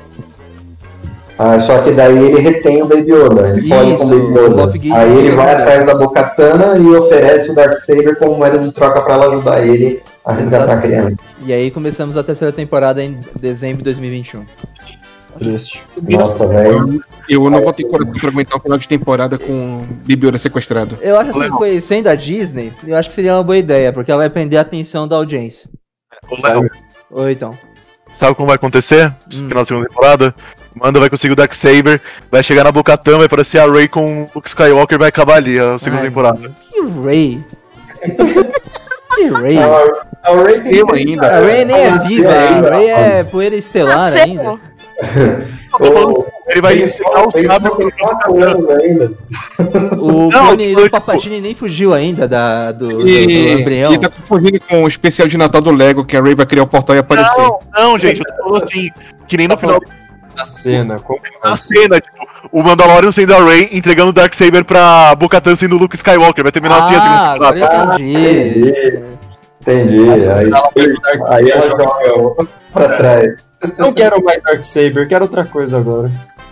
Speaker 3: Ah, só que daí ele retém o Baby Yoda. Ele pode com o Baby
Speaker 2: o
Speaker 3: Yoda. Aí ele vai
Speaker 2: com o
Speaker 3: atrás da Bocatana e oferece o Darksaber como moeda de troca pra ela ajudar ele a resgatar
Speaker 2: Exato.
Speaker 3: a criança.
Speaker 2: E aí começamos a terceira temporada em dezembro de 2021.
Speaker 4: Triste.
Speaker 3: Nossa, velho.
Speaker 5: Eu não vou ter coração pra aguentar o final de temporada com Bibiora sequestrado.
Speaker 2: Eu acho assim, conhecendo a Disney, eu acho que seria uma boa ideia, porque ela vai prender a atenção da audiência.
Speaker 6: Léo,
Speaker 2: Oi, então.
Speaker 6: sabe como vai acontecer? No
Speaker 2: Hum.
Speaker 6: final da segunda temporada? Manda vai conseguir o Darksaber, vai chegar na Bocatã, vai aparecer a Rey com o Luke Skywalker e vai acabar ali a segunda
Speaker 2: Ai,
Speaker 6: temporada.
Speaker 2: Que Ray? que Ray?
Speaker 3: A Ray
Speaker 5: Eu
Speaker 3: que-
Speaker 5: ainda.
Speaker 2: A Ray nem é viva, a Ray é poeira estelar
Speaker 7: Nasceu.
Speaker 2: ainda.
Speaker 3: Ô,
Speaker 6: Ele vai ensinar o sábio
Speaker 3: ainda.
Speaker 2: O do Papatini nem fugiu ainda da, do,
Speaker 5: E
Speaker 2: do embrião.
Speaker 5: ele tá confundindo com o especial de Natal do Lego, que a Ray vai criar o portal e aparecer.
Speaker 6: Não, não, gente, eu tô falando assim, que nem no final
Speaker 4: A cena, como
Speaker 6: da
Speaker 4: ser?
Speaker 6: cena, tipo, o Mandalorian sendo a Rey entregando o Darksaber pra Bocatã sendo o Luke Skywalker, vai terminar assim a
Speaker 2: Ah,
Speaker 6: segunda
Speaker 2: agora
Speaker 6: temporada.
Speaker 2: eu entendi.
Speaker 3: Entendi. Aí, aí
Speaker 4: e
Speaker 3: ela
Speaker 4: joga
Speaker 3: pra trás.
Speaker 4: Não quero mais Darksaber, quero outra coisa agora.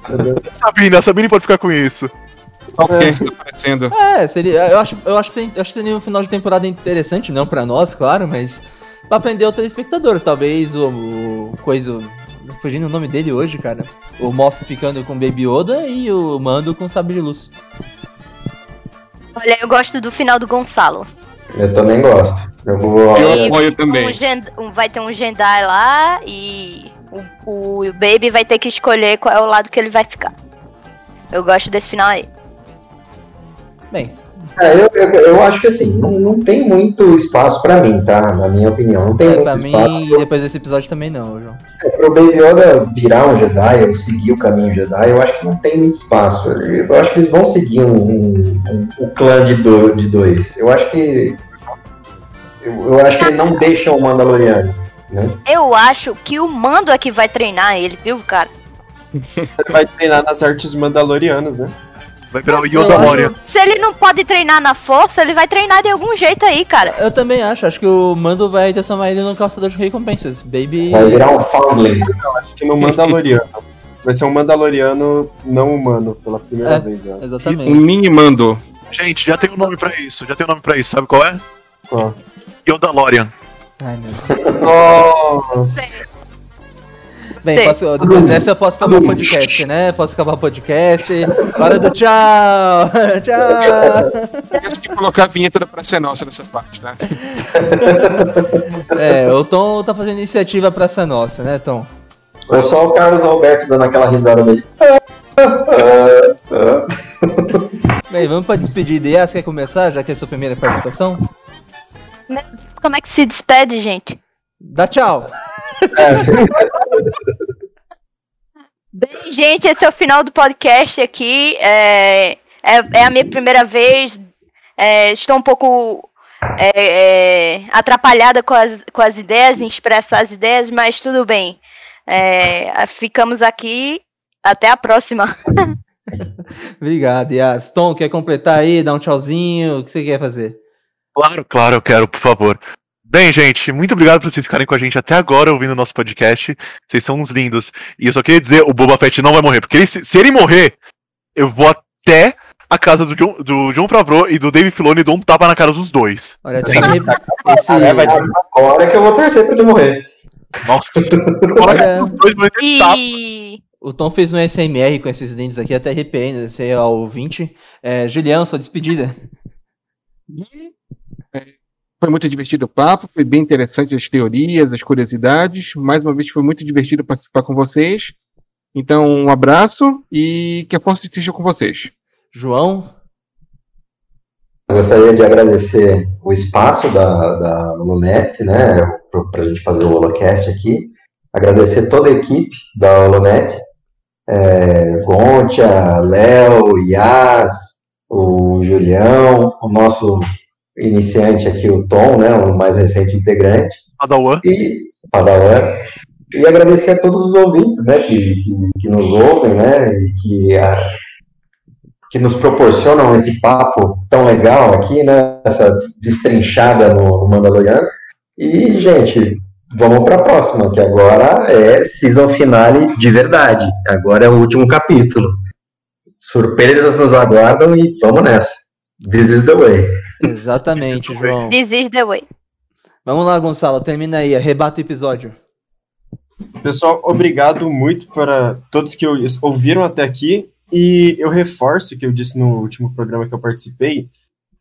Speaker 6: Sabine, a Sabine pode ficar com isso.
Speaker 5: Ok, tá aparecendo.
Speaker 2: É, seria, eu acho, eu acho, que- eu acho que seria um final de temporada interessante, não pra nós, claro, mas pra aprender o telespectador. Talvez o, o coisa. Fugindo o nome dele hoje, cara. O Moff ficando com o Baby Yoda e o Mando com o Sabre de Luz.
Speaker 7: Olha, eu gosto do final do Gonçalo.
Speaker 3: Eu também gosto. Eu vou.
Speaker 5: Eu apoio também.
Speaker 7: Um vai ter um Jedi lá e o, o Baby vai ter que escolher qual é o lado que ele vai ficar. Eu gosto desse final aí.
Speaker 2: Bem,
Speaker 3: É, eu, eu, eu acho que assim, não, não tem muito espaço pra mim, tá? Na minha opinião. Não tem
Speaker 2: é,
Speaker 3: muito
Speaker 2: pra
Speaker 3: espaço
Speaker 2: mim, depois desse episódio também não, João.
Speaker 3: pro Baby Yoda virar um Jedi ou seguir o caminho Jedi. Eu acho que não tem muito espaço. Eu, eu acho que eles vão seguir um, um, um- um clã de, do, de dois. Eu acho que. Eu, eu acho que eles não deixam o Mandaloriano. Né?
Speaker 7: Eu acho que o Mando é que vai treinar ele, viu, cara?
Speaker 4: Ele vai treinar nas artes mandalorianas, né?
Speaker 6: Vai virar o Yoda.
Speaker 7: Se ele não pode treinar na força, ele vai treinar de algum jeito aí, cara.
Speaker 2: Eu também acho, acho que o Mando vai transformar ele num caçador de recompensas. Baby.
Speaker 3: Vai virar um Foundling.
Speaker 4: Acho que no Mandaloriano. Vai ser um Mandaloriano não humano pela primeira
Speaker 2: É.
Speaker 4: vez, eu acho.
Speaker 5: Um
Speaker 2: Exatamente.
Speaker 5: mini mando.
Speaker 6: Gente, já tem um nome pra isso. Já tem um nome pra isso. Sabe qual é?
Speaker 4: Ó.
Speaker 6: Yodalorian.
Speaker 2: Ai, meu Deus.
Speaker 4: Nossa!
Speaker 2: Bem, posso- depois dessa eu posso acabar o podcast, né? Posso acabar o podcast. Hora do tchau! tchau!
Speaker 5: Esquece de colocar a vinheta da Praça é Nossa nessa parte, tá?
Speaker 2: É, o Tom tá fazendo iniciativa pra essa nossa, né, Tom?
Speaker 3: Ou só o Carlos Alberto dando aquela risada dele.
Speaker 2: Bem, vamos pra despedida. Yas, quer começar, já que é a sua primeira participação?
Speaker 7: Como é que se despede, gente?
Speaker 2: Dá tchau!
Speaker 7: Bem, gente, esse é o final do podcast aqui. É, é, é a minha primeira vez. É, estou um pouco é, é, atrapalhada com as, com as ideias, em expressar as ideias, mas tudo bem. É, ficamos aqui. Até a próxima.
Speaker 2: Obrigado, Yas. Tom, quer completar aí, dar um tchauzinho? O que você quer fazer?
Speaker 6: Claro, claro, eu quero, por favor. Bem, gente, muito obrigado por vocês ficarem com a gente até agora ouvindo o nosso podcast. Vocês são uns lindos. E eu só queria dizer, o Boba Fett não vai morrer. Porque ele- se, ele morrer, eu vou até a casa do John, do John Favreau e do David Filoni e dou um tapa na cara dos dois.
Speaker 2: Olha, tu sabe, esse,
Speaker 4: É, vai ter
Speaker 3: Agora que eu vou torcer pra ele morrer.
Speaker 6: Nossa,
Speaker 2: Olha.
Speaker 6: os dois vão ter tapa.
Speaker 7: E.
Speaker 2: o Tom fez um SMR com esses dentes aqui, até arrepiei, né? Você é o ouvinte. É, Julião, sua despedida.
Speaker 5: Foi muito divertido o papo, foi bem interessante as teorias, as curiosidades. Mais uma vez foi muito divertido participar com vocês. Então, um abraço e que a força esteja com vocês.
Speaker 2: João,
Speaker 3: Eu gostaria de agradecer o espaço da, da Lunet, né, para a gente fazer o Holocast aqui. Agradecer toda a equipe da Holonet, é, Gontia, Léo, Yas, o Julião, o nosso iniciante aqui, o Tom, né, o mais recente integrante,
Speaker 6: Padawan.
Speaker 3: e Padawan. E agradecer a todos os ouvintes, né, que, que, que nos ouvem, né, e que a, que nos proporcionam esse papo tão legal aqui, né? Essa destrinchada no, no Mandaloriano. E, gente, vamos para a próxima, que agora é season finale de verdade. Agora é o último capítulo. Surpresas nos aguardam e vamos nessa. This is the way.
Speaker 2: Exatamente, João.
Speaker 7: This is the way.
Speaker 2: Vamos lá, Gonçalo, termina aí, arrebata o episódio.
Speaker 4: Pessoal, obrigado muito para todos que ouviram até aqui. E eu reforço o que eu disse no último programa que eu participei,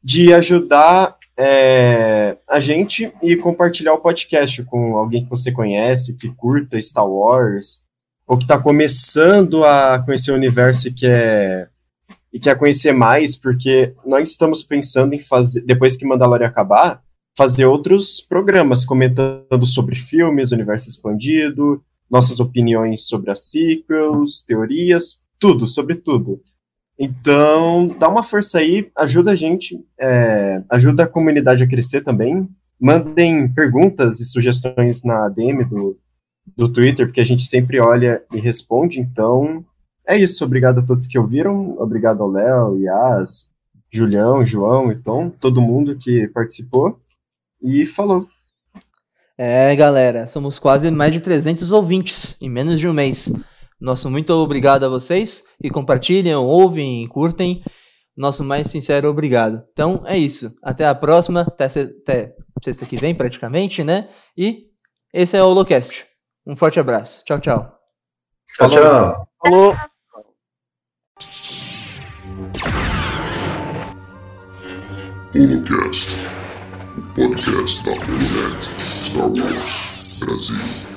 Speaker 4: de ajudar é, a gente e compartilhar o podcast com alguém que você conhece, que curta Star Wars, ou que está começando a conhecer o universo e quer, e quer conhecer mais, porque nós estamos pensando em fazer, depois que Mandalorian acabar, fazer outros programas comentando sobre filmes, universo expandido, nossas opiniões sobre as sequels, teorias, tudo, sobre tudo. Então, dá uma força aí, ajuda a gente, é, ajuda a comunidade a crescer também. Mandem perguntas e sugestões na DM do, do Twitter, porque a gente sempre olha e responde. Então, é isso. Obrigado a todos que ouviram. Obrigado ao Léo, Yas, Julião, João e Tom, todo mundo que participou. E falou.
Speaker 2: É, galera, somos quase mais de 300 ouvintes em menos de um mês. Nosso muito obrigado a vocês que compartilham, ouvem e curtem. Nosso mais sincero obrigado. Então é isso. Até a próxima, até, se- até sexta que vem, praticamente, né? E esse é o Holocast. Um forte abraço. Tchau, tchau.
Speaker 3: Tchau, tchau.
Speaker 6: Falou!
Speaker 1: Holocast, o podcast da Holonet Star Wars Brasil.